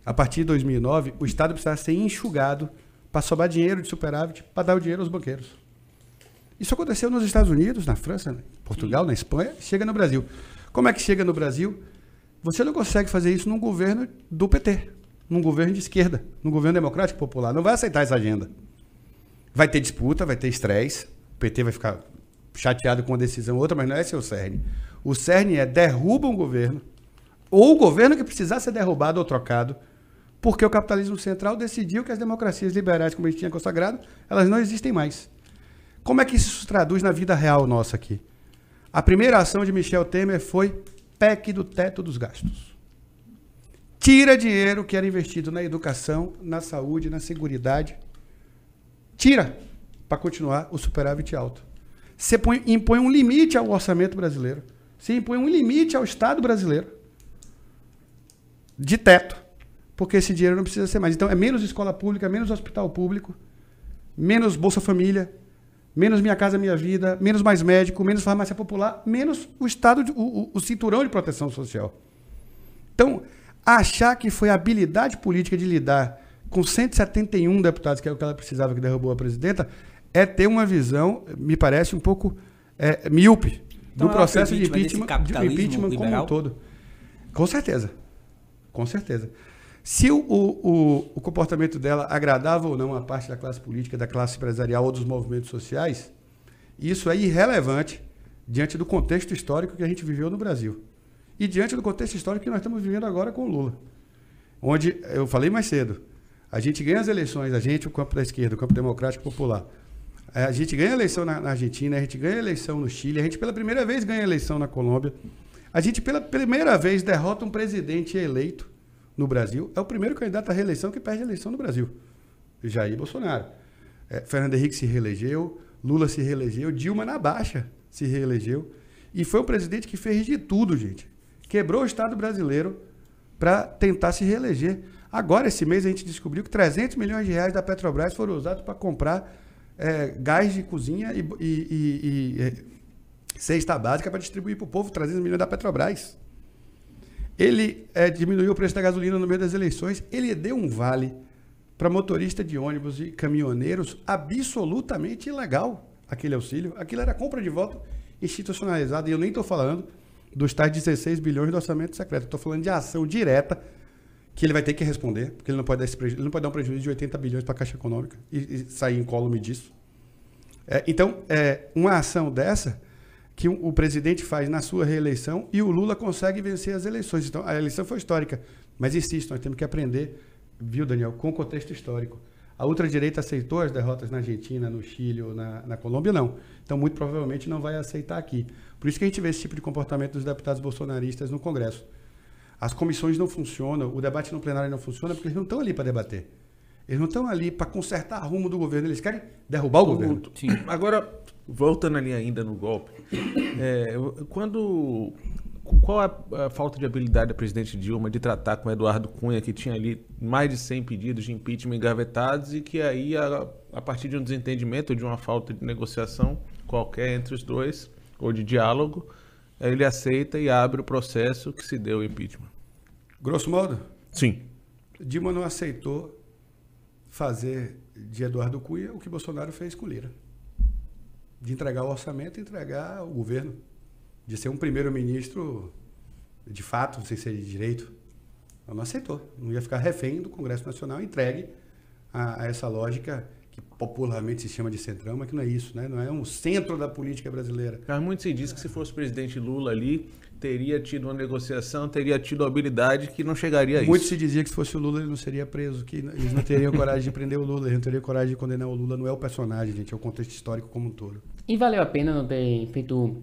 A partir de 2009, o Estado precisava ser enxugado para sobrar dinheiro de superávit para dar o dinheiro aos banqueiros. Isso aconteceu nos Estados Unidos, na França, em Portugal, na Espanha, chega no Brasil. Como é que chega no Brasil? Você não consegue fazer isso num governo do PT, num governo de esquerda, num governo democrático popular. Não vai aceitar essa agenda. Vai ter disputa, vai ter estresse, o PT vai ficar chateado com uma decisão ou outra, mas não é esse o cerne. O cerne é derruba um governo, ou o governo que precisar ser derrubado ou trocado, porque o capitalismo central decidiu que as democracias liberais, como a gente tinha consagrado, elas não existem mais. Como é que isso se traduz na vida real nossa aqui? A primeira ação de Michel Temer foi PEC do teto dos gastos. Tira dinheiro que era investido na educação, na saúde, na segurança. Tira para continuar o superávit alto. Você põe, impõe um limite ao orçamento brasileiro. Você impõe um limite ao Estado brasileiro de teto, porque esse dinheiro não precisa ser mais. Então é menos escola pública, menos hospital público, menos Bolsa Família, menos Minha Casa Minha Vida, menos mais médico, menos farmácia popular, menos o Estado, de, o, o cinturão de proteção social. Então, achar que foi a habilidade política de lidar com 171 deputados, que é o que ela precisava que derrubou a presidenta, é ter uma visão, me parece, um pouco é, míope então, do processo de impeachment, de impeachment como um todo. Com certeza. Com certeza. Se o, o, o, comportamento dela agradava ou não a parte da classe política, da classe empresarial ou dos movimentos sociais, isso é irrelevante diante do contexto histórico que a gente viveu no Brasil. E diante do contexto histórico que nós estamos vivendo agora com o Lula. Onde, eu falei mais cedo, a gente ganha as eleições, a gente, o campo da esquerda, o campo democrático popular. É, a gente ganha eleição na, na Argentina, a gente ganha eleição no Chile, a gente pela primeira vez ganha eleição na Colômbia. A gente pela primeira vez derrota um presidente eleito no Brasil, é o primeiro candidato à reeleição que perde a eleição no Brasil. Jair Bolsonaro. É, Fernando Henrique se reelegeu, Lula se reelegeu, Dilma na baixa se reelegeu. E foi um presidente que fez de tudo, gente. Quebrou o Estado brasileiro para tentar se reeleger. Agora, esse mês, a gente descobriu que 300 milhões de reais da Petrobras foram usados para comprar é, gás de cozinha e, e, e, e é, cesta básica para distribuir para o povo, 300 milhões da Petrobras. Ele é, diminuiu o preço da gasolina no meio das eleições. Ele deu um vale para motorista de ônibus e caminhoneiros absolutamente ilegal, aquele auxílio. Aquilo era compra de voto institucionalizada. E eu nem estou falando dos tais 16 bilhões do orçamento secreto. Estou falando de ação direta que ele vai ter que responder, porque ele não pode dar, ele não pode dar um prejuízo de 80 bilhões para a Caixa Econômica e, e sair incólume disso. É, então, é, uma ação dessa que o presidente faz na sua reeleição e o Lula consegue vencer as eleições. Então, a eleição foi histórica. Mas insisto, nós temos que aprender, viu, Daniel, com o contexto histórico. A ultradireita aceitou as derrotas na Argentina, no Chile ou na, na Colômbia? Não. Então, muito provavelmente não vai aceitar aqui. Por isso que a gente vê esse tipo de comportamento dos deputados bolsonaristas no Congresso. As comissões não funcionam, o debate no plenário não funciona porque eles não estão ali para debater. Eles não estão ali para consertar o rumo do governo, eles querem derrubar o governo. Sim. Agora, voltando ali ainda no golpe, é, quando qual a, a, falta de habilidade da presidente Dilma de tratar com Eduardo Cunha, que tinha ali mais de 100 pedidos de impeachment engavetados e que aí, a, a partir de um desentendimento, de uma falta de negociação qualquer entre os dois, ou de diálogo, ele aceita e abre o processo que se deu o impeachment. Grosso modo? Sim. Dilma não aceitou fazer de Eduardo Cunha o que Bolsonaro fez com Lira. De entregar o orçamento e entregar o governo de ser um primeiro-ministro de fato, sem ser de direito. Ela não aceitou. Não ia ficar refém do Congresso Nacional entregue a, a, essa lógica que popularmente se chama de centrão, mas que não é isso, né? Não é um centro da política brasileira. Mas muito se diz que se fosse o presidente Lula ali, teria tido uma negociação, teria tido habilidade que não chegaria a muito isso. Muito se dizia que se fosse o Lula ele não seria preso, que eles não teriam coragem de prender o Lula, eles não teriam coragem de condenar o Lula. Não é o personagem, gente, é o contexto histórico como um todo. E valeu a pena não ter feito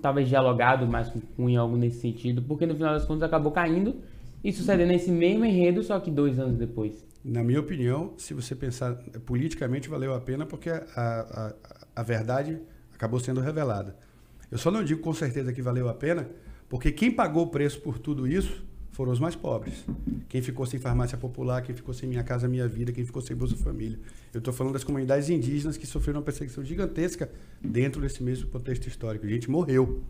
talvez dialogado mais com Cunha, algo nesse sentido, porque no final das contas acabou caindo e sucedendo esse mesmo enredo, só que dois anos depois. Na minha opinião, se você pensar politicamente, valeu a pena porque a, a, a verdade acabou sendo revelada. Eu só não digo com certeza que valeu a pena, porque quem pagou o preço por tudo isso foram os mais pobres. Quem ficou sem farmácia popular, quem ficou sem Minha Casa Minha Vida, quem ficou sem Bolsa Família. Eu estou falando das comunidades indígenas que sofreram uma perseguição gigantesca dentro desse mesmo contexto histórico. A gente morreu.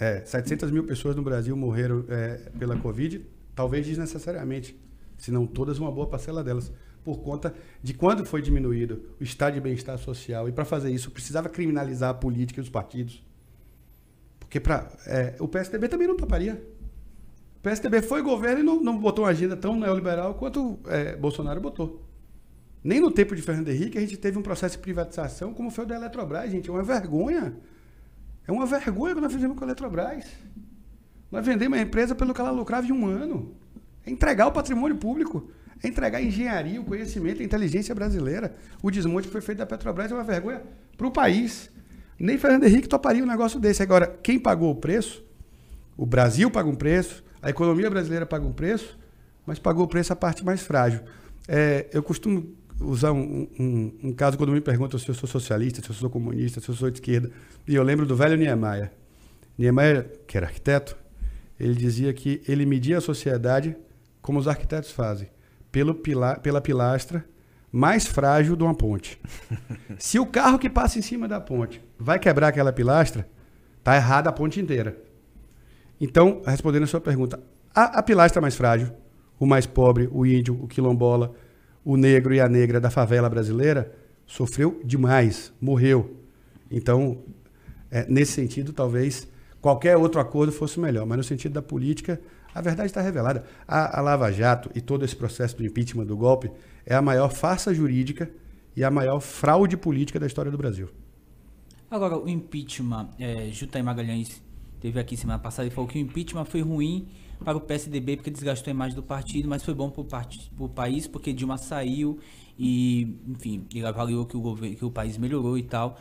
É, 700 mil pessoas no Brasil morreram é, pela Covid, talvez desnecessariamente, se não todas, uma boa parcela delas, por conta de quando foi diminuído o estado de bem-estar social. E para fazer isso, precisava criminalizar a política e os partidos. Porque pra, é, o PSDB também não toparia. O PSDB foi governo e não, não botou uma agenda tão neoliberal quanto é, Bolsonaro botou. Nem no tempo de Fernando Henrique a gente teve um processo de privatização como foi o da Eletrobras, gente. É uma vergonha. É uma vergonha que nós fizemos com a Eletrobras. Nós vendemos a empresa pelo que ela lucrava em um ano. É entregar o patrimônio público. É entregar a engenharia, o conhecimento, a inteligência brasileira. O desmonte que foi feito da Petrobras é uma vergonha para o país. Nem Fernando Henrique toparia um negócio desse. Agora, quem pagou o preço? O Brasil paga um preço, a economia brasileira paga um preço, mas pagou o preço a parte mais frágil. É, eu costumo usar um, um, um, caso quando me perguntam se eu sou socialista, se eu sou comunista, se eu sou de esquerda. E eu lembro do velho Niemeyer. Niemeyer, que era arquiteto, ele dizia que ele media a sociedade como os arquitetos fazem, pelo pila, pela pilastra mais frágil de uma ponte. [LAUGHS] se o carro que passa em cima da ponte vai quebrar aquela pilastra, tá errada a ponte inteira. Então, respondendo a sua pergunta, a, a pilastra mais frágil, o mais pobre, o índio, o quilombola, o negro e a negra da favela brasileira, sofreu demais, morreu. Então, é, nesse sentido, talvez qualquer outro acordo fosse melhor, mas no sentido da política, a verdade está revelada. A, a, Lava Jato e todo esse processo do impeachment do golpe é a maior farsa jurídica e a maior fraude política da história do Brasil. Agora, o impeachment, é, Jutaí Magalhães teve aqui semana passada e falou que o impeachment foi ruim para o PSDB porque desgastou a imagem do partido, mas foi bom para o país porque Dilma saiu e, enfim, ele avaliou que o, governo, que o país melhorou e tal.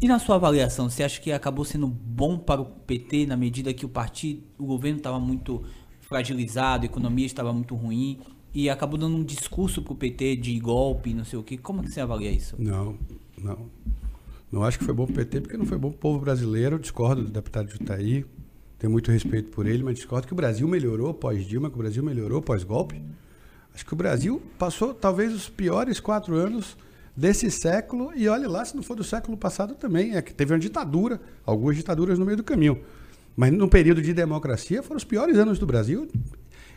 E na sua avaliação, você acha que acabou sendo bom para o PT na medida que o partido, o governo estava muito fragilizado, a economia estava muito ruim e acabou dando um discurso para o PT de golpe, não sei o que. Como é que você avalia isso? Não, não. Não acho que foi bom para o PT, porque não foi bom para o povo brasileiro. Discordo do deputado Jutaí, tenho muito respeito por ele, mas discordo que o Brasil melhorou pós-Dilma, que o Brasil melhorou pós-golpe. Acho que o Brasil passou talvez os piores quatro anos desse século, e olhe lá, se não for do século passado também, é que teve uma ditadura, algumas ditaduras no meio do caminho. Mas no período de democracia foram os piores anos do Brasil.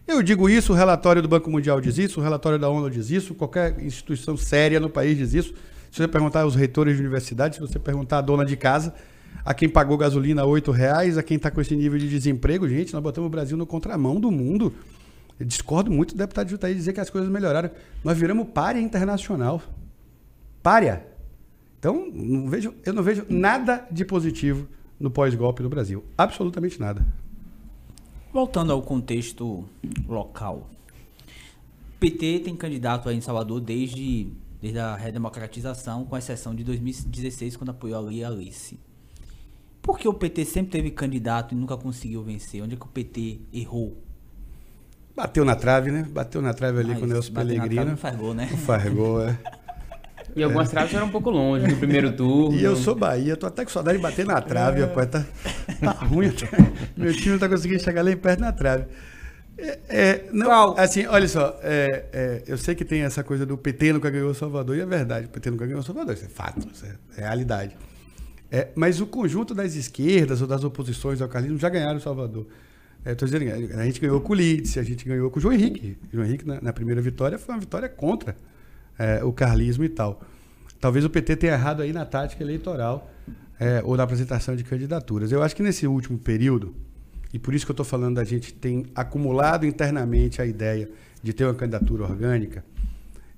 Eu digo isso, o relatório do Banco Mundial diz isso, o relatório da ONU diz isso, qualquer instituição séria no país diz isso. Se você perguntar aos reitores de universidade, se você perguntar à dona de casa, a quem pagou gasolina a reais, a quem está com esse nível de desemprego, gente, nós botamos o Brasil no contramão do mundo. Eu discordo muito do deputado Jutaí dizer que as coisas melhoraram. Nós viramos párea internacional. Párea. Então, não vejo, eu não vejo nada de positivo no pós-golpe no Brasil. Absolutamente nada. Voltando ao contexto local. O PT tem candidato aí em Salvador desde, desde a redemocratização, com exceção de 2016, quando apoiou ali a Alice. Por que o PT sempre teve candidato e nunca conseguiu vencer? Onde é que o PT errou? Bateu na trave, né? Bateu na trave ali Ah, com o Nelson Pellegrino. Não faz gol, né? Não faz gol, é. [LAUGHS] E algumas traves eram um pouco longe no primeiro turno. E eu sou Bahia, tô até com saudade de bater na trave, rapaz. Tá, tá ruim. Meu time não tá conseguindo chegar nem perto na trave. É, é, não, Qual? assim, olha só, é, é, eu sei que tem essa coisa do PT nunca ganhou Salvador, e é verdade, o PT nunca ganhou Salvador, isso é fato, isso é realidade. É, mas o conjunto das esquerdas ou das oposições ao carlismo já ganharam Salvador. É, tô dizendo, a gente ganhou com o Litz, a gente ganhou com o João Henrique. O João Henrique, na, na primeira vitória, foi uma vitória contra é, o carlismo e tal. Talvez o PT tenha errado aí na tática eleitoral é, ou na apresentação de candidaturas. Eu acho que nesse último período, e por isso que eu estou falando da gente tem acumulado internamente a ideia de ter uma candidatura orgânica,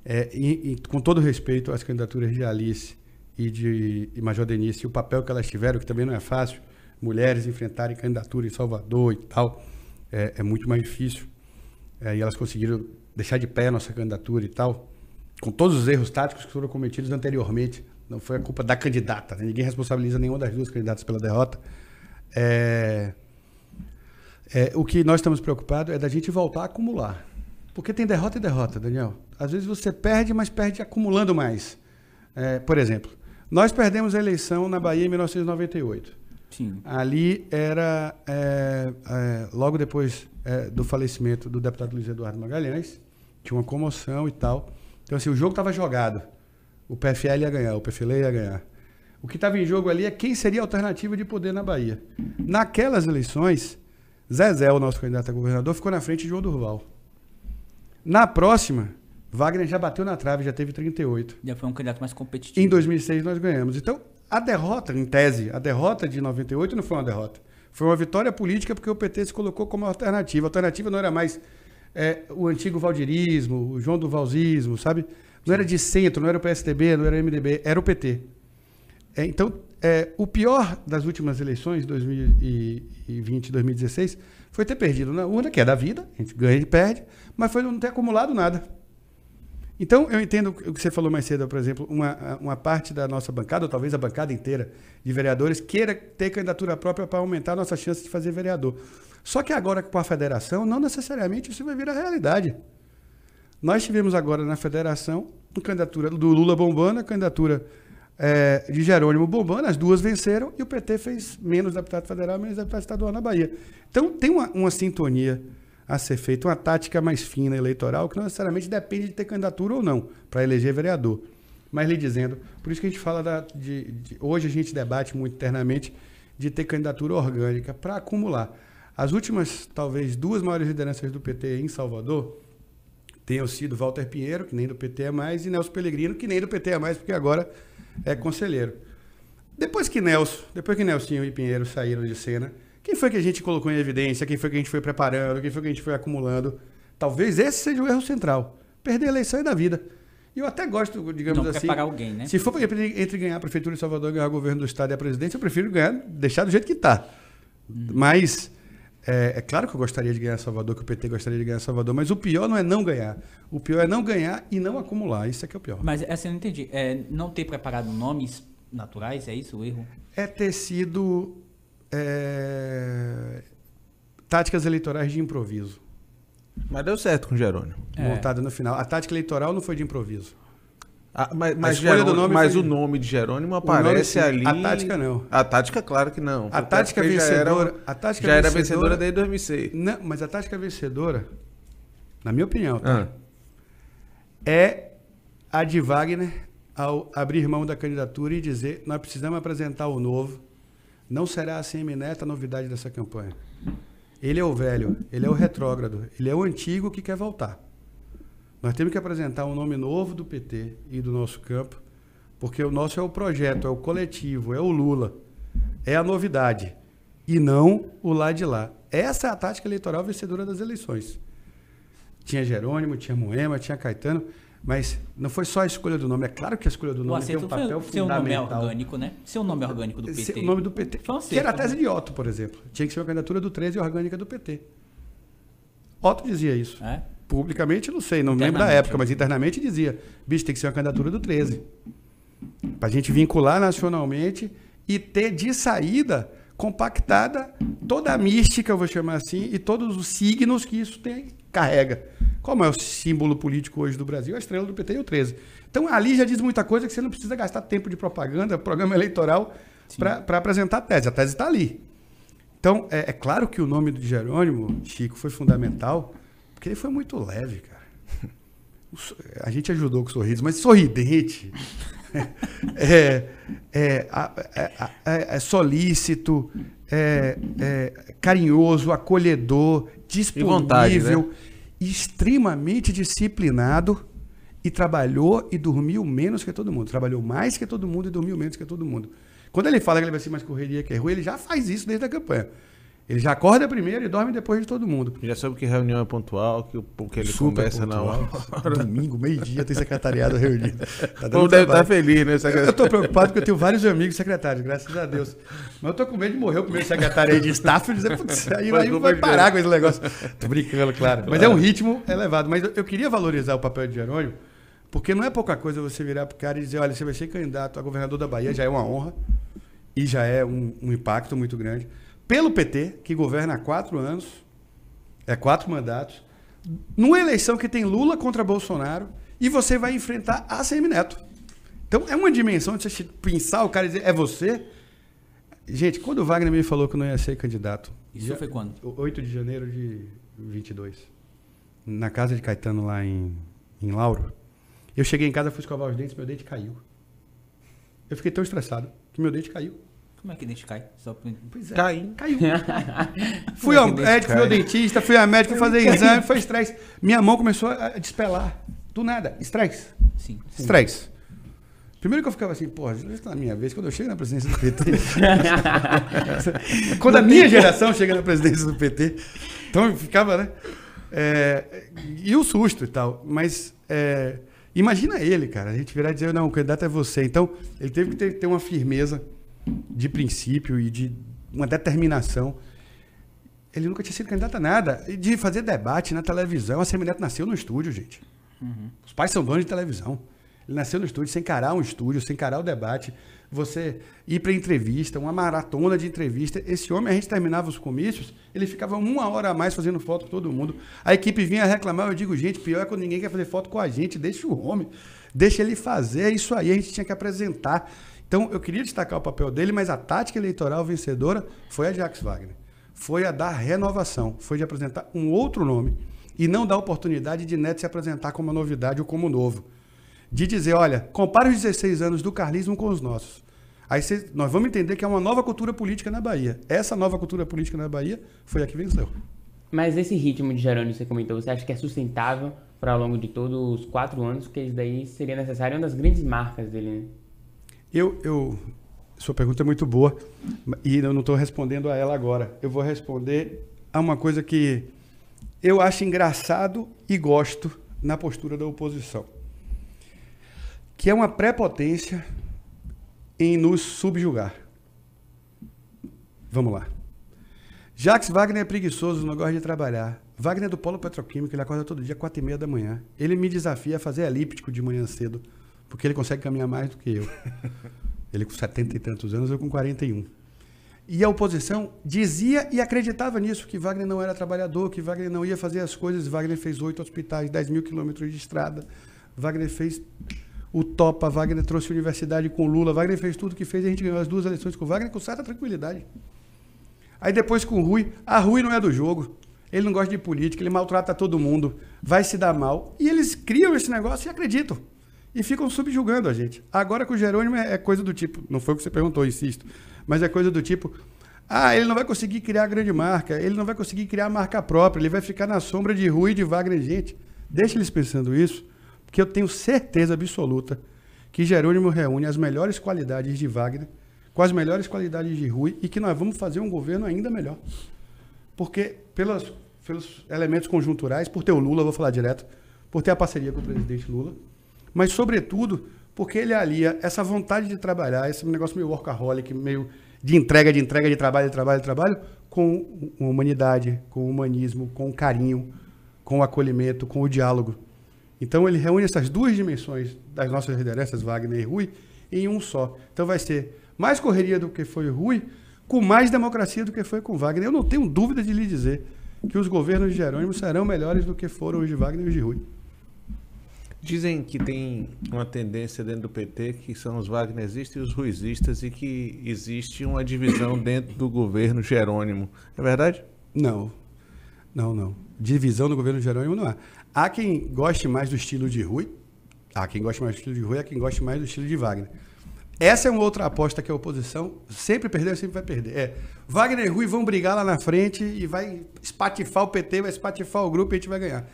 é, e, e com todo respeito às candidaturas de Alice e de e Major Denise e o papel que elas tiveram, que também não é fácil, mulheres enfrentarem candidatura em Salvador e tal, é, é muito mais difícil. É, e elas conseguiram deixar de pé a nossa candidatura e tal, com todos os erros táticos que foram cometidos anteriormente. Não foi a culpa da candidata, né? ninguém responsabiliza nenhuma das duas candidatas pela derrota. É, é, o que nós estamos preocupados é da gente voltar a acumular. Porque tem derrota e derrota, Daniel. Às vezes você perde, mas perde acumulando mais. É, por exemplo, nós perdemos a eleição na Bahia em 1998. Sim. Ali era é, é, logo depois é, do falecimento do deputado Luiz Eduardo Magalhães, tinha uma comoção e tal. Então, assim, o jogo estava jogado. O PFL ia ganhar, o PFL ia ganhar. O que estava em jogo ali é quem seria a alternativa de poder na Bahia. Naquelas eleições, Zezé, o nosso candidato a governador, ficou na frente de João Durval. Na próxima, Wagner já bateu na trave, já teve 38. Já foi um candidato mais competitivo. Em 2006 nós ganhamos. Então, a derrota, em tese, a derrota de 98 não foi uma derrota. Foi uma vitória política porque o PT se colocou como alternativa. A alternativa não era mais é, o antigo valdirismo, o João Duvalzismo, sabe? Não era de centro, não era o PSDB, não era o MDB, era o PT. É, então, é, o pior das últimas eleições, 2020 e 2016, foi ter perdido na urna, que é da vida, a gente ganha e perde, mas foi não ter acumulado nada. Então, eu entendo o que você falou mais cedo, por exemplo, uma, uma parte da nossa bancada, ou talvez a bancada inteira de vereadores, queira ter candidatura própria para aumentar a nossa chance de fazer vereador. Só que agora, com a federação, não necessariamente isso vai vir a realidade. Nós tivemos agora na federação a candidatura do Lula bombando, a candidatura é, de Jerônimo bombando, as duas venceram e o PT fez menos deputado federal, menos deputado estadual na Bahia. Então, tem uma, uma sintonia a ser feita, uma tática mais fina eleitoral, que não necessariamente depende de ter candidatura ou não para eleger vereador. Mas lhe dizendo, por isso que a gente fala da, de, de, hoje a gente debate muito internamente de ter candidatura orgânica para acumular. As últimas, talvez, duas maiores lideranças do PT em Salvador tenham sido Walter Pinheiro, que nem do PT é mais, e Nelson Pellegrino, que nem do PT é mais, porque agora é conselheiro. Depois que Nelson, depois que Nelsinho e Pinheiro saíram de cena, quem foi que a gente colocou em evidência? Quem foi que a gente foi preparando? Quem foi que a gente foi acumulando? Talvez esse seja o erro central. Perder a eleição é da vida. E eu até gosto, digamos Não assim. preparar alguém, né? Se for entre, ganhar a Prefeitura de Salvador e ganhar o governo do Estado e a presidência, eu prefiro ganhar, deixar do jeito que está. Hum. Mas é, é, claro que eu gostaria de ganhar Salvador, que o PT gostaria de ganhar Salvador, mas o pior não é não ganhar. O pior é não ganhar e não acumular. Isso é que é o pior. Mas assim, eu não entendi. É, não ter preparado nomes naturais, é isso o erro? É ter sido é, táticas eleitorais de improviso. Mas deu certo com o Jerônimo. É. Montada no final. A tática eleitoral não foi de improviso. Ah, mas mas, escolha do nome mas foi- o nome de Jerônimo nome, aparece sim. ali. A tática, não. A tática, claro que não. A tática porque já vencedora- era- a tática já era vencedora- vencedora desde 2006. Não, mas a tática vencedora, na minha opinião, tá? Ah, é a de Wagner ao abrir mão da candidatura e dizer nós precisamos apresentar o novo. Não será a semi-neta a novidade dessa campanha. Ele é o velho, ele é o retrógrado, ele é o antigo que quer voltar. Nós temos que apresentar um nome novo do PT e do nosso campo, porque o nosso é o projeto, é o coletivo, é o Lula, é a novidade, e não o lá de lá. Essa é a tática eleitoral vencedora das eleições. Tinha Jerônimo, tinha Moema, tinha Caetano, Mas não foi só a escolha do nome. É claro que a escolha do nome tem um papel foi seu nome é fundamental. orgânico, né? Seu nome é orgânico do PT. O nome do PT. Que era a tese de Otto, por exemplo. Tinha que ser uma candidatura do 13 e orgânica do PT. Otto dizia isso. É? Publicamente, não sei, não lembro da época, mas internamente dizia: bicho, tem que ser uma candidatura do 13. Para a gente vincular nacionalmente e ter de saída compactada toda a mística, eu vou chamar assim, e todos os signos que isso tem, carrega. Como é o símbolo político hoje do Brasil? A estrela do PT e o 13. Então ali já diz muita coisa que você não precisa gastar tempo de propaganda, [LAUGHS] programa eleitoral, para apresentar a tese. A tese está ali. Então, é, é claro que o nome do Jerônimo, Chico, foi fundamental, porque ele foi muito leve, cara. A gente ajudou com sorrisos, mas sorridente. [LAUGHS] é, é, é- é- é solícito, é, é carinhoso, acolhedor, disponível, vontade, né? extremamente disciplinado e trabalhou e dormiu menos que todo mundo. Trabalhou mais que todo mundo e dormiu menos que todo mundo. Quando ele fala que ele vai ser mais correria que é ruim, ele já faz isso desde a campanha. Ele já acorda primeiro e dorme depois de todo mundo. Já soube que reunião é pontual, que, o- que ele Super conversa na hora. pontual. Domingo, meio-dia, tem secretariado reunido. [LAUGHS] Tá deve trabalho. estar feliz, né? Eu secretário? estou preocupado porque eu tenho vários amigos secretários, graças a Deus. Mas eu tô com medo de morrer o primeiro secretário aí de staff e dizer, putz, aí, aí vai parar com esse negócio. Tô brincando, claro. Mas é um ritmo elevado. Mas eu, eu queria valorizar o papel de Jerônimo, porque não é pouca coisa você virar pro cara e dizer, olha, você vai ser candidato a governador da Bahia, já é uma honra e já é um, um impacto muito grande. Pelo PT, que governa há quatro anos, é quatro mandatos, numa eleição que tem Lula contra Bolsonaro e você vai enfrentar a Neto. Então é uma dimensão de você pensar o cara e dizer, é você? Gente, quando o Wagner me falou que não ia ser candidato, Isso já- foi quando? 8 de janeiro de 22, na casa de Caetano lá em, em Lauro, eu cheguei em casa, fui escovar os dentes, meu dente caiu. Eu fiquei tão estressado que meu dente caiu. Como é que dente cai? Só pra- Pois é. Caiu. Caiu. [LAUGHS] fui ao dente médico, fui ao cai? dentista, fui ao médico, fui fazer exame, foi estresse. Minha mão começou a a despelar. Do nada, estresse. Sim. sim. Estresse. Primeiro que eu ficava assim, porra, já está na minha vez, quando eu chego na presidência do PT. [LAUGHS] quando a minha geração chega na presidência do PT. Então eu ficava, né? É, e o susto e tal. Mas é, imagina ele, cara, a gente virar e dizer, não, o candidato é você. Então, ele teve que ter, ter uma firmeza de princípio e de uma determinação. Ele nunca tinha sido candidato a nada. E de fazer debate na televisão. A Semineto nasceu no estúdio, gente. Os pais são donos de televisão. Ele nasceu no estúdio, sem encarar um estúdio, sem encarar o debate. Você ir para entrevista, uma maratona de entrevista. Esse homem, a gente terminava os comícios, ele ficava uma hora a mais fazendo foto com todo mundo. A equipe vinha reclamar, eu digo, gente, pior é quando ninguém quer fazer foto com a gente, deixa o homem, deixa ele fazer, é isso aí, a gente tinha que apresentar. Então, eu queria destacar o papel dele, mas a tática eleitoral vencedora foi a de Wagner. Foi a da renovação, foi de apresentar um outro nome e não dar oportunidade de Neto se apresentar como uma novidade ou como novo. De dizer, olha, compare os 16 anos do carlismo com os nossos. Aí nós vamos entender que é uma nova cultura política na Bahia. Essa nova cultura política na Bahia foi a que venceu. Mas esse ritmo de Jerônimo você comentou, você acha que é sustentável para ao longo de todos os quatro anos? Porque isso daí seria necessário, é uma das grandes marcas dele, né? Eu, eu, sua pergunta é muito boa e eu não estou respondendo a ela agora. Eu vou responder a uma coisa que eu acho engraçado e gosto na postura da oposição, que é uma prepotência em nos subjugar. Vamos lá. Jacques Wagner é preguiçoso, não gosta de trabalhar. Wagner é do polo petroquímico, ele acorda todo dia, quatro e meia da manhã. Ele me desafia a fazer elíptico de manhã cedo, porque ele consegue caminhar mais do que eu. [LAUGHS] Ele com 70 e tantos anos, eu com 41. E a oposição dizia e acreditava nisso, que Wagner não era trabalhador, que Wagner não ia fazer as coisas. Wagner fez oito hospitais, 10 mil quilômetros de estrada. Wagner fez o Topa, Wagner trouxe universidade com Lula. Wagner fez tudo que fez e a gente ganhou as duas eleições com Wagner com certa tranquilidade. Aí depois com o Rui, a Rui não é do jogo. Ele não gosta de política, ele maltrata todo mundo, vai se dar mal. E eles criam esse negócio e acreditam. E ficam subjugando a gente. Agora com o Jerônimo é é coisa do tipo, não foi o que você perguntou, insisto, mas é coisa do tipo, ah, ele não vai conseguir criar grande marca, ele não vai conseguir criar marca própria, ele vai ficar na sombra de Rui e de Wagner. Gente, deixa eles pensando isso, porque eu tenho certeza absoluta que Jerônimo reúne as melhores qualidades de Wagner com as melhores qualidades de Rui e que nós vamos fazer um governo ainda melhor. Porque pelos, pelos elementos conjunturais, por ter o Lula, vou falar direto, por ter a parceria com o presidente Lula, mas, sobretudo, porque ele alia essa vontade de trabalhar, esse negócio meio workaholic, meio de entrega, de entrega, de trabalho, de trabalho, de trabalho, com humanidade, com humanismo, com carinho, com o acolhimento, com o diálogo. Então ele reúne essas duas dimensões das nossas lideranças, Wagner e Rui, em um só. Então vai ser mais correria do que foi Rui, com mais democracia do que foi com Wagner. Eu não tenho dúvida de lhe dizer que os governos de Jerônimo serão melhores do que foram os de Wagner e os de Rui. Dizem que tem uma tendência dentro do PT que são os wagneristas e os ruizistas e que existe uma divisão [COUGHS] dentro do governo Jerônimo. É verdade? Não. Não, não. Divisão do governo Jerônimo não há. Há quem goste mais do estilo de Rui. Há quem goste mais do estilo de Rui, há quem goste mais do estilo de Wagner. Essa é uma outra aposta que a oposição sempre perdeu, sempre vai perder. É, Wagner e Rui vão brigar lá na frente e vai espatifar o PT, vai espatifar o grupo e a gente vai ganhar.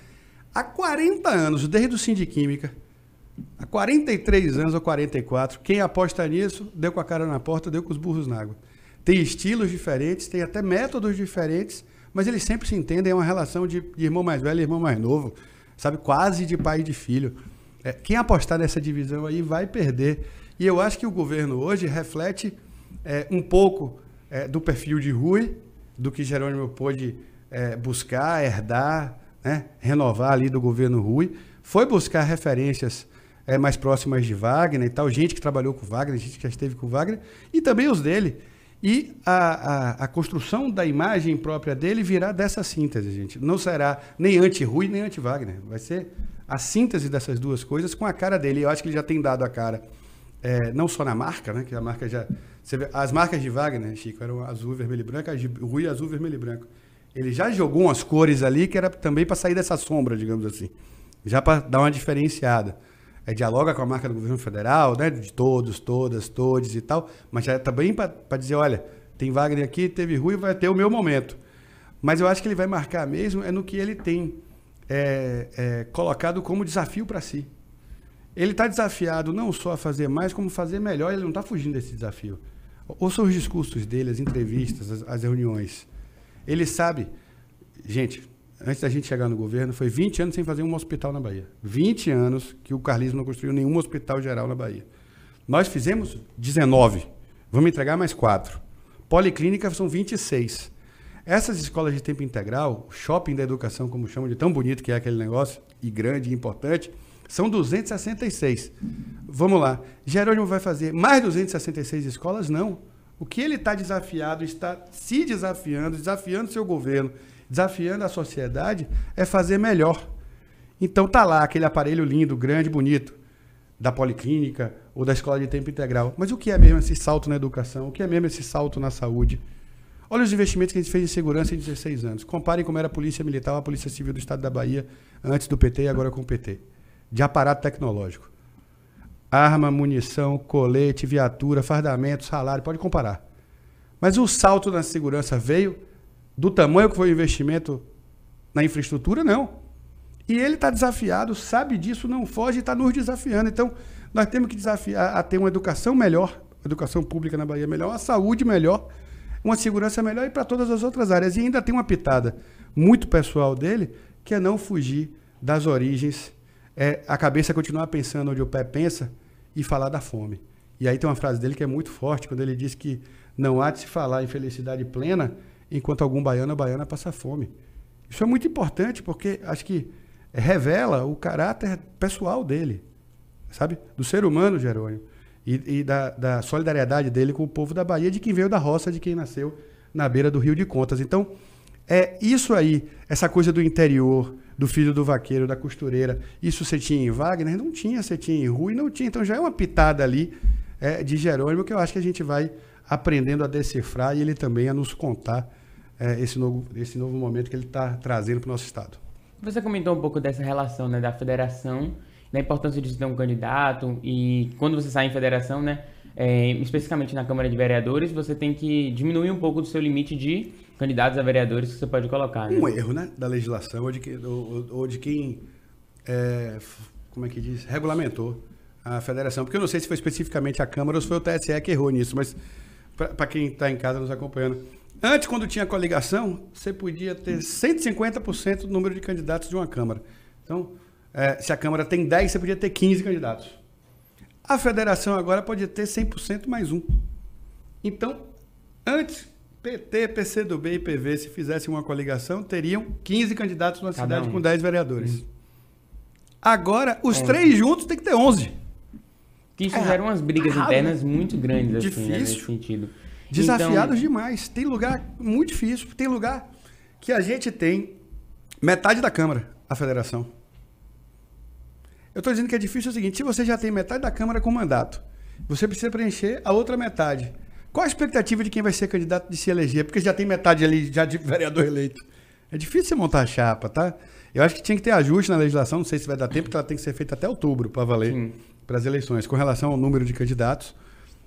Há 40 anos, desde o Sindiquímica, há 43 anos ou 44, quem aposta nisso deu com a cara na porta, deu com os burros na água. Tem estilos diferentes, tem até métodos diferentes, mas eles sempre se entendem, é uma relação de, irmão mais velho e irmão mais novo, sabe? Quase de pai e de filho. É, quem apostar nessa divisão aí vai perder. E eu acho que o governo hoje reflete é, um pouco é, do perfil de Rui, do que Jerônimo pôde é, buscar, herdar, né, renovar ali do governo Rui, foi buscar referências é, mais próximas de Wagner e tal, gente que trabalhou com Wagner, gente que já esteve com Wagner, e também os dele. E a, a, a construção da imagem própria dele virá dessa síntese, gente. Não será nem anti-Rui, nem anti-Wagner. Vai ser a síntese dessas duas coisas com a cara dele. Eu acho que ele já tem dado a cara, é, não só na marca, né? Que a marca já. Vê, as marcas de Wagner, Chico, eram azul, vermelho e branco, as de Rui, azul, vermelho e branco. Ele já jogou umas cores ali que era também para sair dessa sombra, digamos assim. Já para dar uma diferenciada. É, dialoga com a marca do governo federal, né? De todos, todas, todes e tal. Mas já também tá para dizer, olha, tem Wagner aqui, teve Rui, vai ter o meu momento. Mas eu acho que ele vai marcar mesmo é no que ele tem é, é, colocado como desafio para si. Ele está desafiado não só a fazer mais, como fazer melhor. Ele não está fugindo desse desafio. Ouça os discursos dele, as entrevistas, as, as reuniões. Ele sabe. Gente, antes da gente chegar no governo, foi 20 anos sem fazer um hospital na Bahia. 20 anos que o carlismo não construiu nenhum hospital geral na Bahia. Nós fizemos 19. Vamos entregar mais 4. Policlínica são 26. Essas escolas de tempo integral, shopping da educação, como chamam de tão bonito que é aquele negócio, e grande e importante, são 266. Vamos lá. Jerônimo vai fazer mais 266 escolas? Não. O que ele está desafiado, está se desafiando, desafiando seu governo, desafiando a sociedade, é fazer melhor. Então tá lá aquele aparelho lindo, grande, bonito, da policlínica ou da escola de tempo integral. Mas o que é mesmo esse salto na educação? O que é mesmo esse salto na saúde? Olha os investimentos que a gente fez em segurança em 16 anos. Comparem como era a Polícia Militar a Polícia Civil do Estado da Bahia antes do PT e agora com o PT. De aparato tecnológico arma, munição, colete, viatura, fardamento, salário, pode comparar. Mas o salto na segurança veio do tamanho que foi o investimento na infraestrutura? Não. E ele está desafiado, sabe disso, não foge e está nos desafiando. Então, nós temos que desafiar a ter uma educação melhor, educação pública na Bahia melhor, uma saúde melhor, uma segurança melhor e para todas as outras áreas. E ainda tem uma pitada muito pessoal dele, que é não fugir das origens é a cabeça continuar pensando onde o pé pensa e falar da fome. E aí tem uma frase dele que é muito forte, quando ele diz que não há de se falar em felicidade plena enquanto algum baiano ou baiana passa fome. Isso é muito importante porque acho que revela o caráter pessoal dele, sabe? Do ser humano, Jerônimo. E, e da, da, solidariedade dele com o povo da Bahia, de quem veio da roça, de quem nasceu na beira do Rio de Contas. Então, é isso aí, essa coisa do interior, do filho do vaqueiro, da costureira. Isso você tinha em Wagner? Não tinha, você tinha em Rui? Não tinha. Então já é uma pitada ali é, de Jerônimo que eu acho que a gente vai aprendendo a decifrar e ele também a nos contar é, esse, novo, esse novo momento que ele está trazendo para o nosso Estado. Você comentou um pouco dessa relação né, da federação, da importância de ter um candidato e quando você sai em federação, né, é, especificamente na Câmara de Vereadores, você tem que diminuir um pouco do seu limite de candidatos a vereadores que você pode colocar. Né? Um erro, né? Da legislação ou de, que, ou, ou de quem, é, como é que diz, regulamentou a federação. Porque eu não sei se foi especificamente a Câmara ou se foi o TSE que errou nisso, mas para quem está em casa nos acompanhando. Antes, quando tinha coligação, você podia ter 150% do número de candidatos de uma Câmara. Então, É, se a Câmara tem 10, você podia ter 15 candidatos. A federação agora pode ter 100% mais um. Então, antes, PT, PCdoB e PV, se fizessem uma coligação, teriam 15 candidatos numa Cada cidade um. com 10 vereadores. Agora, os três juntos tem que ter 11. Que isso É, gera umas brigas errado, internas muito grandes, assim, né, Difícil. nesse sentido. Desafiados Então, demais. Tem lugar muito difícil. Tem lugar que a gente tem metade da Câmara, a federação. Eu estou dizendo que é difícil é o seguinte: se você já tem metade da Câmara com mandato, você precisa preencher a outra metade. Qual a expectativa de quem vai ser candidato de se eleger? Porque já tem metade ali já de vereador eleito. É difícil você montar a chapa, tá? Eu acho que tinha que ter ajuste na legislação, não sei se vai dar tempo, porque ela tem que ser feita até outubro para valer Sim. para as eleições, com relação ao número de candidatos.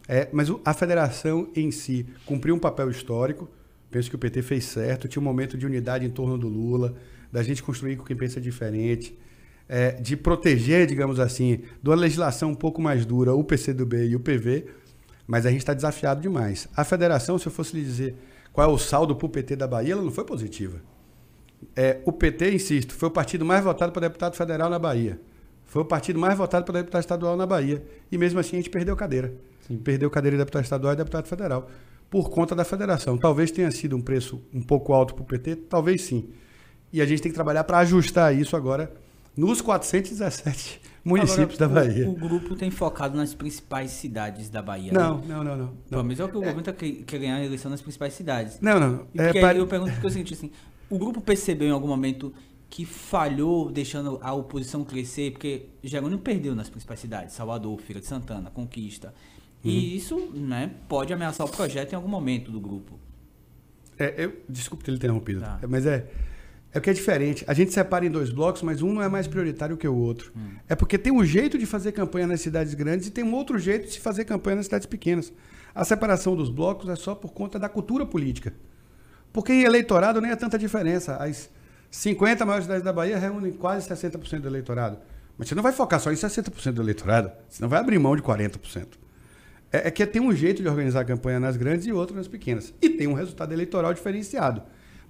É, mas a federação em si cumpriu um papel histórico. Penso que o PT fez certo. Tinha um momento de unidade em torno do Lula, da gente construir com quem pensa diferente, é, de proteger, digamos assim, de uma legislação um pouco mais dura o PCdoB e o PV. Mas a gente está desafiado demais. A federação, se eu fosse lhe dizer qual é o saldo para o PT da Bahia, ela não foi positiva. É, o PT, insisto, foi o partido mais votado para deputado federal na Bahia. Foi o partido mais votado para deputado estadual na Bahia. E mesmo assim a gente perdeu cadeira. Perdeu cadeira de deputado estadual e deputado federal. Por conta da federação. Talvez tenha sido um preço um pouco alto para o PT, talvez sim. E a gente tem que trabalhar para ajustar isso agora nos 417 municípios Agora, da Bahia. O, o grupo tem focado nas principais cidades da Bahia. Não, Né? não, não, não. Pelo Não, menos é o que o governo tá quer, quer ganhar a eleição nas principais cidades. não. não. E É, Eu pergunto porque é o seguinte, assim, o grupo percebeu em algum momento que falhou deixando a oposição crescer, porque Jerônimo perdeu nas principais cidades, Salvador, Feira de Santana, Conquista. Uhum. E isso né, pode ameaçar o projeto em algum momento do grupo. É, eu, desculpe ter interrompido, Tá. É, mas é, é o que é diferente. A gente separa em dois blocos, mas um não é mais prioritário que o outro. É porque tem um jeito de fazer campanha nas cidades grandes e tem um outro jeito de se fazer campanha nas cidades pequenas. A separação dos blocos é só por conta da cultura política. Porque em eleitorado nem é tanta diferença. As 50 maiores cidades da Bahia reúnem quase 60% do eleitorado. Mas você não vai focar só em 60% do eleitorado. Você não vai abrir mão de 40%. É, é que tem um jeito de organizar a campanha nas grandes e outro nas pequenas. E tem um resultado eleitoral diferenciado.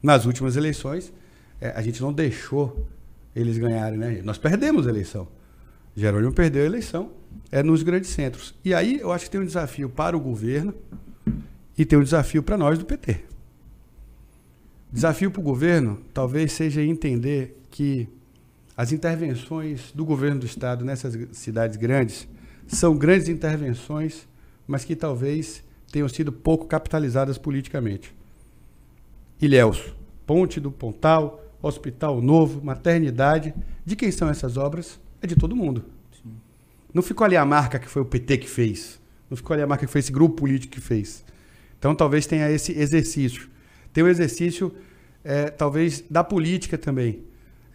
Nas últimas eleições, é, a gente não deixou eles ganharem, né? Nós perdemos a eleição. Jerônimo perdeu a eleição é, nos grandes centros. E aí eu acho que tem um desafio para o governo e tem um desafio para nós do PT. Desafio para o governo talvez seja entender que as intervenções do governo do estado nessas cidades grandes são grandes intervenções, mas que talvez tenham sido pouco capitalizadas politicamente. Ilhéus, Ponte do Pontal, Hospital Novo, Maternidade. De quem são essas obras? É de todo mundo. Não ficou ali a marca que foi o PT que fez. Não ficou ali a marca que foi esse grupo político que fez. Então talvez tenha esse exercício. Tem o exercício, é, talvez, da política também.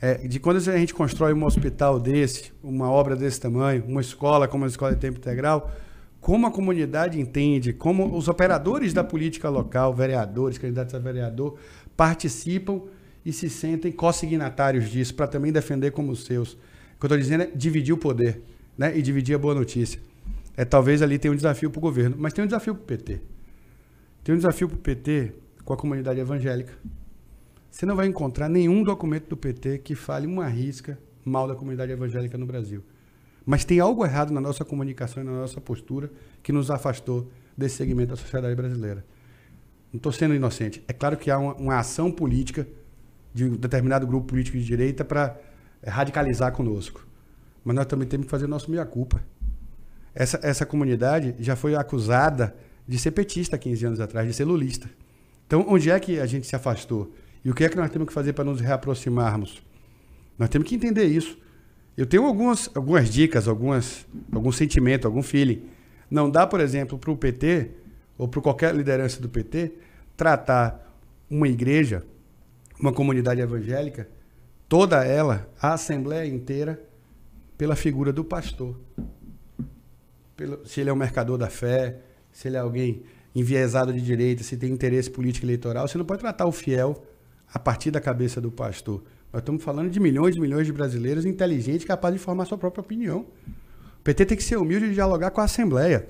É, de quando a gente constrói um hospital desse, uma obra desse tamanho, uma escola como a escola de tempo integral, como a comunidade entende, como os operadores da política local, vereadores, candidatos a vereador, participam e se sentem co-signatários disso para também defender como os seus. O que eu estou dizendo é dividir o poder né? e dividir a boa notícia. É, talvez ali tenha um desafio para o governo, mas tem um desafio para o PT. Tem um desafio para o PT com a comunidade evangélica. Você não vai encontrar nenhum documento do PT que fale uma risca mal da comunidade evangélica no Brasil. Mas tem algo errado na nossa comunicação e na nossa postura que nos afastou desse segmento da sociedade brasileira. Não estou sendo inocente. É claro que há uma, uma, ação política de um determinado grupo político de direita para é, radicalizar conosco. Mas nós também temos que fazer nosso meia-culpa. Essa, essa comunidade já foi acusada de ser petista 15 anos atrás, de ser lulista. Então, onde é que a gente se afastou? E o que é que nós temos que fazer para nos reaproximarmos? Nós temos que entender isso. Eu tenho algumas, algumas dicas, algumas, algum sentimento, algum feeling. Não dá, por exemplo, para o PT, ou para qualquer liderança do PT, tratar uma igreja, uma comunidade evangélica, toda ela, a assembleia inteira, pela figura do pastor. Pelo, se ele é um mercador da fé, se ele é alguém enviesado de direita, se tem interesse político eleitoral, você não pode tratar o fiel a partir da cabeça do pastor. Nós estamos falando de milhões e milhões de brasileiros inteligentes capazes de formar sua própria opinião. O PT tem que ser humilde de dialogar com a Assembleia,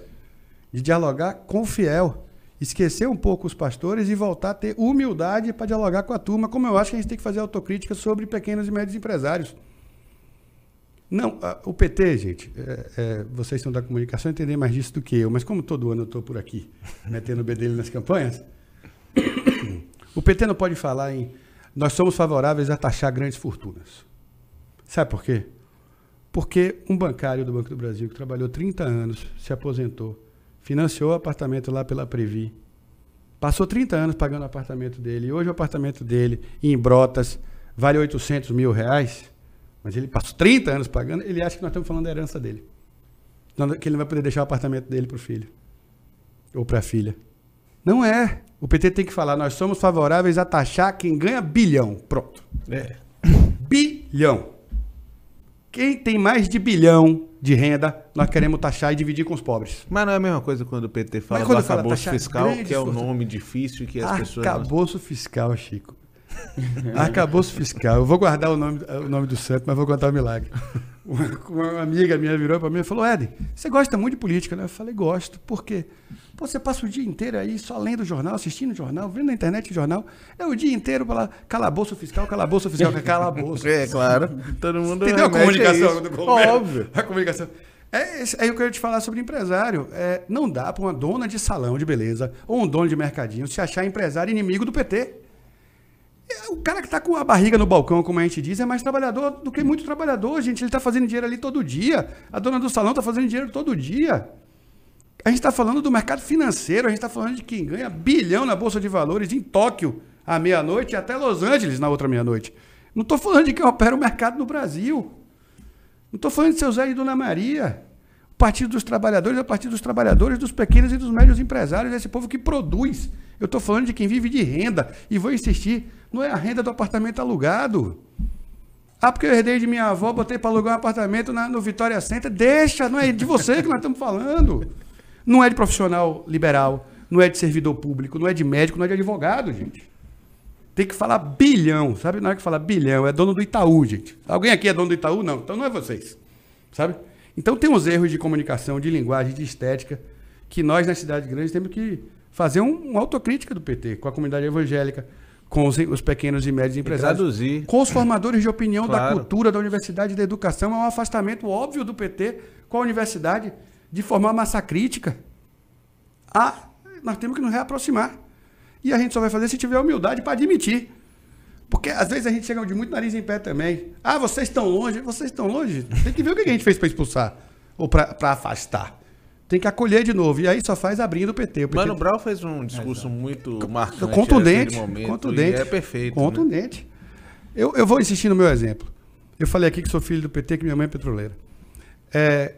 de dialogar com o fiel, esquecer um pouco os pastores e voltar a ter humildade para dialogar com a turma, como eu acho que a gente tem que fazer autocrítica sobre pequenos e médios empresários. Não, a- o PT, gente, é, é, vocês são da comunicação entendem mais disso do que eu, mas como todo ano eu estou por aqui, [LAUGHS] metendo o bedelho nas campanhas, [COUGHS] o PT não pode falar em nós somos favoráveis a taxar grandes fortunas. Sabe por quê? Porque um bancário do Banco do Brasil que trabalhou 30 anos, se aposentou, financiou o apartamento lá pela Previ, passou 30 anos pagando o apartamento dele, e hoje o apartamento dele, em Brotas, vale 800 mil reais, mas ele passou 30 anos pagando, ele acha que nós estamos falando da herança dele. Que ele não vai poder deixar o apartamento dele para o filho. Ou para a filha. Não é. O PT tem que falar, nós somos favoráveis a taxar quem ganha bilhão. Pronto. É. Bilhão. Quem tem mais de bilhão de renda, nós queremos taxar e dividir com os pobres. Mas não é a mesma coisa quando o PT fala Mas do quando fala fiscal, que é um nome difícil e que as pessoas... não- Arcabouço fiscal, Chico. [LAUGHS] Arcabouço fiscal. Eu vou guardar o nome, o nome do santo, mas vou contar o milagre. [LAUGHS] Uma, uma amiga minha virou para mim e falou: Ed, você gosta muito de política, né? Eu falei: gosto. Por quê? Pô, você passa o dia inteiro aí só lendo o jornal, assistindo o jornal, vendo na internet o jornal. É o dia inteiro para calabouço fiscal, calabouço fiscal, é [LAUGHS] calabouço. É, claro. Todo mundo Entendeu a comunicação isso. do governo? Óbvio. A comunicação. É, esse- aí eu quero te falar sobre empresário. É, não dá para uma dona de salão de beleza ou um dono de mercadinho se achar empresário inimigo do PT. É, O cara que está com a barriga no balcão, como a gente diz, é mais trabalhador do que muito trabalhador, gente. Ele está fazendo dinheiro ali todo dia. A dona do salão está fazendo dinheiro todo dia. A gente está falando do mercado financeiro, a gente está falando de quem ganha bilhão na Bolsa de Valores em Tóquio à meia-noite e até Los Angeles na outra meia-noite. Não estou falando de quem opera o mercado no Brasil. Não estou falando de seu Zé e Dona Maria. O Partido dos Trabalhadores é o Partido dos Trabalhadores, dos pequenos e dos médios empresários, esse povo que produz. Eu estou falando de quem vive de renda. E vou insistir, não é a renda do apartamento alugado. Ah, porque eu herdei de minha avó, botei para alugar um apartamento na- no Vitória Center. Deixa, não é de você que nós estamos falando. Não é de profissional liberal, não é de servidor público, não é de médico, não é de advogado, gente. Tem que falar bilhão, sabe? Na hora que fala bilhão, é dono do Itaú, gente. Alguém aqui é dono do Itaú? Não, então não é vocês, sabe? Então tem uns erros de comunicação, de linguagem, de estética, que nós nas cidades grandes temos que fazer um, uma autocrítica do PT, com a comunidade evangélica, com os, os pequenos e médios empresários. traduzir. Com os formadores de opinião da Claro. cultura, da universidade e da educação, é um afastamento óbvio do PT com a universidade de formar massa crítica. Ah, nós temos que nos reaproximar. E a gente só vai fazer se tiver humildade para admitir. Porque às vezes a gente chega de muito nariz em pé também. Ah, vocês estão longe. Vocês estão longe? Tem que ver o que a gente fez para expulsar ou para afastar. Tem que acolher de novo. E aí só faz abrindo o PT. O PT Mano Brown fez um discurso muito marcante. contundente, momento, contundente. e é perfeito. né? Contundente. Eu, eu vou insistir no meu exemplo. Eu falei aqui que sou filho do PT, que minha mãe é petroleira. É,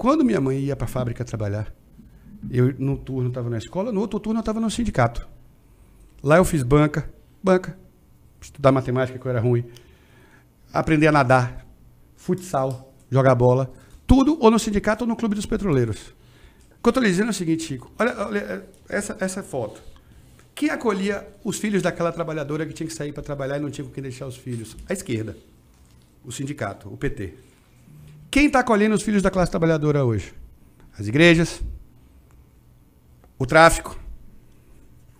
quando minha mãe ia para a fábrica trabalhar, eu num turno estava na escola, no outro turno eu estava no sindicato. Lá eu fiz banca, banca, estudar matemática que eu era ruim, aprender a nadar, futsal, jogar bola, tudo ou no sindicato ou no clube dos petroleiros. O que eu estou dizendo é o seguinte, Chico, olha, olha essa, essa foto. Quem acolhia os filhos daquela trabalhadora que tinha que sair para trabalhar e não tinha com quem deixar os filhos? A esquerda. O sindicato, o PT. Quem está acolhendo os filhos da classe trabalhadora hoje? As igrejas, o tráfico,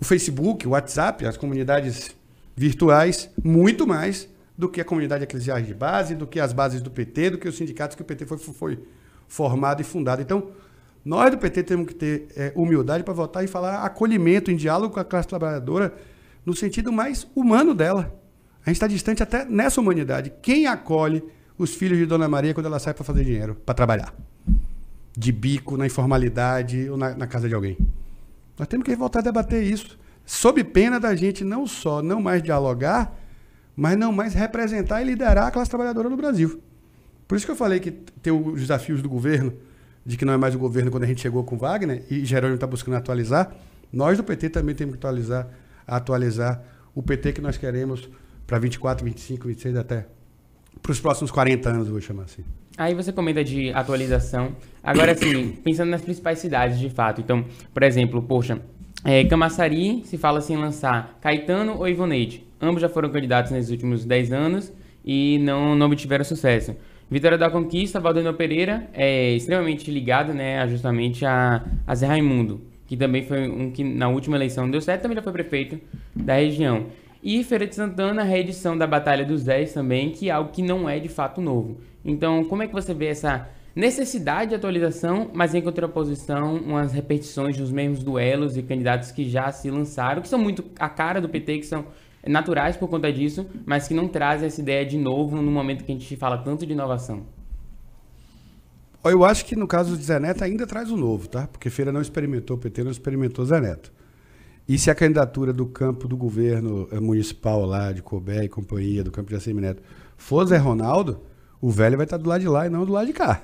o Facebook, o WhatsApp, as comunidades virtuais, muito mais do que a comunidade eclesiástica de base, do que as bases do PT, do que os sindicatos que o PT foi, foi formado e fundado. Então, nós do PT temos que ter é, humildade para votar e falar acolhimento, em diálogo com a classe trabalhadora, no sentido mais humano dela. A gente está distante até nessa humanidade. Quem acolhe os filhos de Dona Maria quando ela sai para fazer dinheiro, para trabalhar? De bico, na informalidade ou na, na casa de alguém. Nós temos que voltar a debater isso, sob pena da gente não só não mais dialogar, mas não mais representar e liderar a classe trabalhadora no Brasil. Por isso que eu falei que tem os desafios do governo, de que não é mais o governo quando a gente chegou com Wagner, e Jerônimo está buscando atualizar. Nós do PT também temos que atualizar, atualizar o PT que nós queremos para 24, 25, 26, até para os próximos 40 anos, eu vou chamar assim. Aí você comenta de atualização. Agora, assim, pensando nas principais cidades de fato. Então, por exemplo, poxa, é, Camaçari se fala assim lançar Caetano ou Ivoneide. Ambos já foram candidatos nesses últimos 10 anos e não, não obtiveram sucesso. Vitória da Conquista, Valdemar Pereira é extremamente ligado, né, justamente a, a Zé Raimundo, que também foi um que na última eleição deu certo, também já foi prefeito da região. E Feira de Santana, a reedição da Batalha dos Dez também, que é algo que não é de fato novo. Então, como é que você vê essa necessidade de atualização, mas em contraposição, umas repetições dos mesmos duelos e candidatos que já se lançaram, que são muito a cara do PT, que são naturais por conta disso, mas que não trazem essa ideia de novo no momento que a gente fala tanto de inovação? Eu acho que no caso do Zé Neto ainda traz o novo, tá? Porque Feira não experimentou, o PT não experimentou Zé Neto. E se a candidatura do campo do governo eh, municipal lá, de Cobé e companhia, do campo de Assemineto, for Zé Ronaldo, o velho vai estar do lado de lá e não do lado de cá.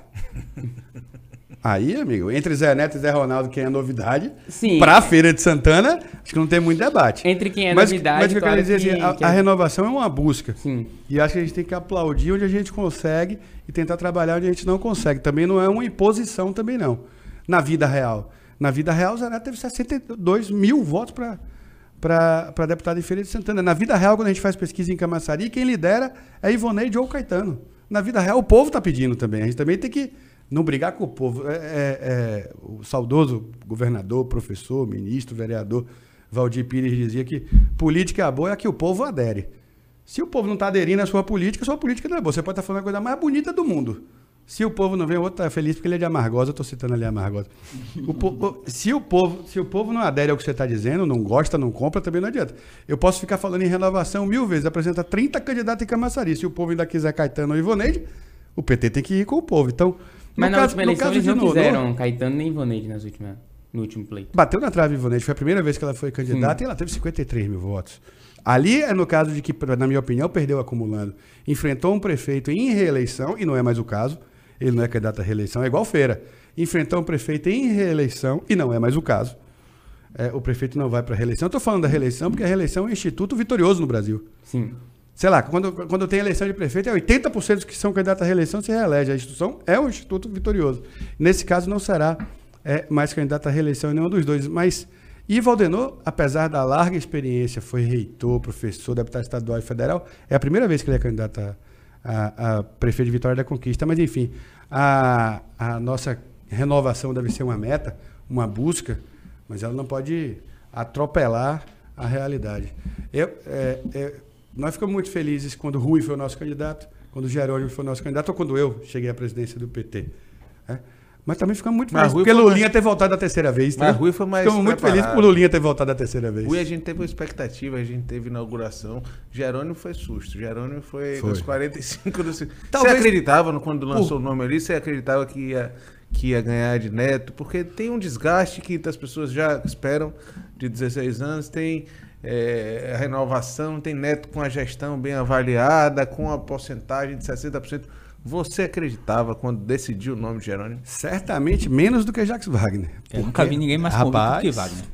[LAUGHS] Aí, amigo, entre Zé Neto e Zé Ronaldo, quem é novidade, Sim. para a Feira de Santana, acho que não tem muito debate. Entre quem é mas, novidade, mas o que eu quero dizer que- assim, a, que a é- renovação é uma busca. Sim. E acho que a gente tem que aplaudir onde a gente consegue e tentar trabalhar onde a gente não consegue. Também não é uma imposição, também não. Na vida real. Na vida real, Zé Neto teve 62 mil votos para deputado em Feira de Santana. Na vida real, quando a gente faz pesquisa em Camaçari, quem lidera é Ivoneide ou Caetano. Na vida real, o povo está pedindo também. A gente também tem que não brigar com o povo. É, é- é, o saudoso governador, professor, ministro, vereador Valdir Pires dizia que política boa é a que o povo adere. Se o povo não está aderindo à sua política, sua política não é boa. Você pode estar falando a coisa mais bonita do mundo. Se o povo não vem, o outro está feliz porque ele é de Amargosa. Eu estou citando ali Amargosa. O po- se, o povo, se o povo não adere ao que você está dizendo, não gosta, não compra, também não adianta. Eu posso ficar falando em renovação mil vezes, apresentar 30 candidatos em Camaçari. Se o povo ainda quiser Caetano ou Ivoneide, o PT tem que ir com o povo. Então, Mas no na caso- última eleição eles não quiseram Caetano nem Ivoneide nas últimas, no último pleito. Bateu na trave, Ivonete. Foi a primeira vez que ela foi candidata e ela teve 53 mil votos. Ali é no caso de que, na minha opinião, perdeu acumulando. Enfrentou um prefeito em reeleição, e não é mais o caso. Ele não é candidato à reeleição, é igual Feira. Enfrentou um prefeito em reeleição, e não é mais o caso. É, o prefeito não vai para a reeleição. Eu estou falando da reeleição porque a reeleição é um instituto vitorioso no Brasil. Sim. Sei lá, quando, quando tem eleição de prefeito, é 80% dos que são candidatos à reeleição se reelege. A instituição é um instituto vitorioso. Nesse caso, não será é, mais candidato à reeleição em nenhum dos dois. Mas Ivo Aldenor, apesar da larga experiência, foi reitor, professor, deputado estadual e federal, é a primeira vez que ele é candidato a, a- a de Vitória da Conquista. Mas, enfim, a, a nossa renovação deve ser uma meta, uma busca, mas ela não pode atropelar a realidade. Eu, é, é, nós ficamos muito felizes quando o Rui foi o nosso candidato, quando o Jerônimo foi o nosso candidato, ou quando eu cheguei à presidência do PT. né? Mas também ficamos muito felizes Rui porque Lulinha mais- ter voltado a terceira vez. Mas? Rui foi mais Ficamos muito felizes por Lulinha ter voltado a terceira vez. Rui, a gente teve uma expectativa, a gente teve inauguração. Jerônimo foi susto. Jerônimo foi, Foi. dos 45 do. Você Talvez- acreditava no- quando lançou o nome ali? Você acreditava que ia, que ia ganhar de neto? Porque tem um desgaste que as pessoas já esperam de 16 anos, tem é, a renovação, tem neto com a gestão bem avaliada, com a porcentagem de 60%. Você acreditava quando decidiu o nome de Jerônimo? Certamente menos do que Jacques Wagner. Eu nunca vi ninguém mais convicto Rapaz, que Wagner.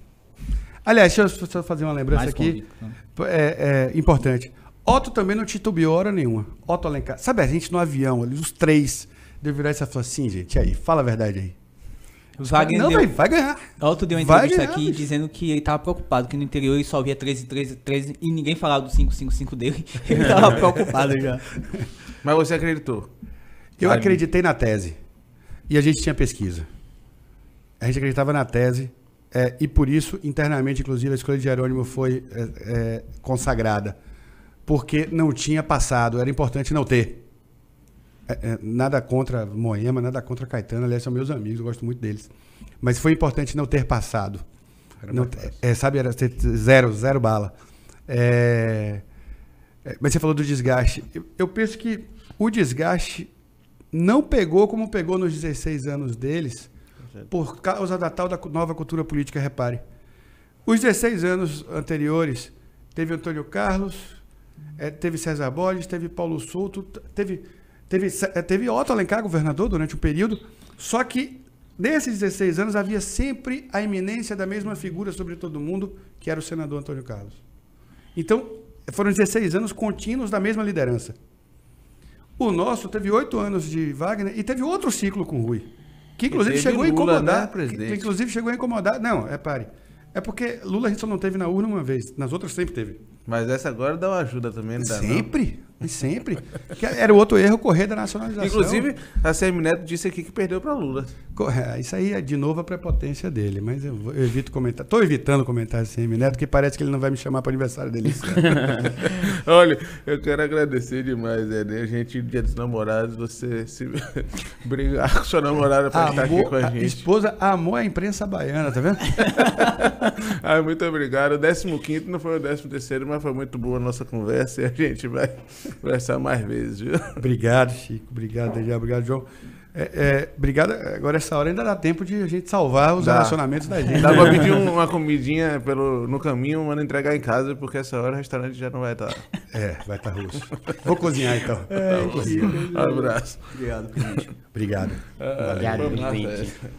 Aliás, deixa eu só fazer uma lembrança Mais aqui. convicto, né? É, é importante. Otto também não titubeou hora nenhuma. Otto Alencar. Sabe, a gente no avião, ali, os três, deu virar e falar assim, gente, e aí, fala a verdade aí. O Wagner não, deu, vai, vai ganhar. Otto deu uma entrevista ganhar, aqui bicho. dizendo que ele tava preocupado, que no interior ele só via 13, 13, 13 e ninguém falava do 555 dele. [LAUGHS] Ele tava [LAUGHS] preocupado já. Mas você acreditou? Eu acreditei na tese. E a gente tinha pesquisa. A gente acreditava na tese. é, e por isso, internamente, inclusive, a escolha de Jerônimo foi é, é, consagrada. Porque não tinha passado. Era importante não ter. É, é, nada contra Moema, nada contra Caetano. Aliás, são meus amigos, eu gosto muito deles. Mas foi importante não ter passado. Era Não, é, sabe, era zero, zero bala. É, é, mas você falou do desgaste. Eu, eu penso que o desgaste não pegou como pegou nos 16 anos deles, por causa da tal da nova cultura política, repare. Os 16 anos anteriores, teve Antônio Carlos, teve César Borges, teve Paulo Souto, teve, teve, eh, teve Otto Alencar, governador, durante um período. Só que, nesses 16 anos, havia sempre a eminência da mesma figura sobre todo mundo, que era o senador Antônio Carlos. Então, foram 16 anos contínuos da mesma liderança. O nosso teve oito anos de Wagner e teve outro ciclo com o Rui. Que inclusive chegou a Lula, incomodar. né, presidente? que, inclusive chegou a incomodar. Não, é pare. É porque Lula a gente só não teve na urna uma vez. Nas outras sempre teve. Mas essa agora dá uma ajuda também, não dá não? Mas sempre. Que era o outro erro correr da nacionalização. Inclusive, a CM Neto disse aqui que perdeu para Lula. Corre- Isso aí é de novo a prepotência dele, mas eu, eu evito comentar. Tô evitando comentar CM Neto, que parece que ele não vai me chamar para aniversário dele. [LAUGHS] Olha, eu quero agradecer demais, Ed. A gente, dia dos namorados, você se [LAUGHS] brigar com sua namorada para estar aqui com a a gente. esposa amou a imprensa baiana, tá vendo? [LAUGHS] Ah, muito obrigado. O 15 não foi o 13, mas foi muito boa a nossa conversa e a gente vai conversar mais vezes, viu? [LAUGHS] Obrigado, Chico. Obrigado, Daniel. Obrigado, João. É, é, obrigado. Agora, essa hora ainda dá tempo de a gente salvar os Dá. relacionamentos da gente. Dá pra pedir um- uma comidinha pelo, no caminho, mas não entregar em casa, porque essa hora o restaurante já não vai estar. É, vai estar russo. Vou cozinhar então. [LAUGHS] Um abraço. Obrigado, presidente. Obrigado. Ah, Obrigado.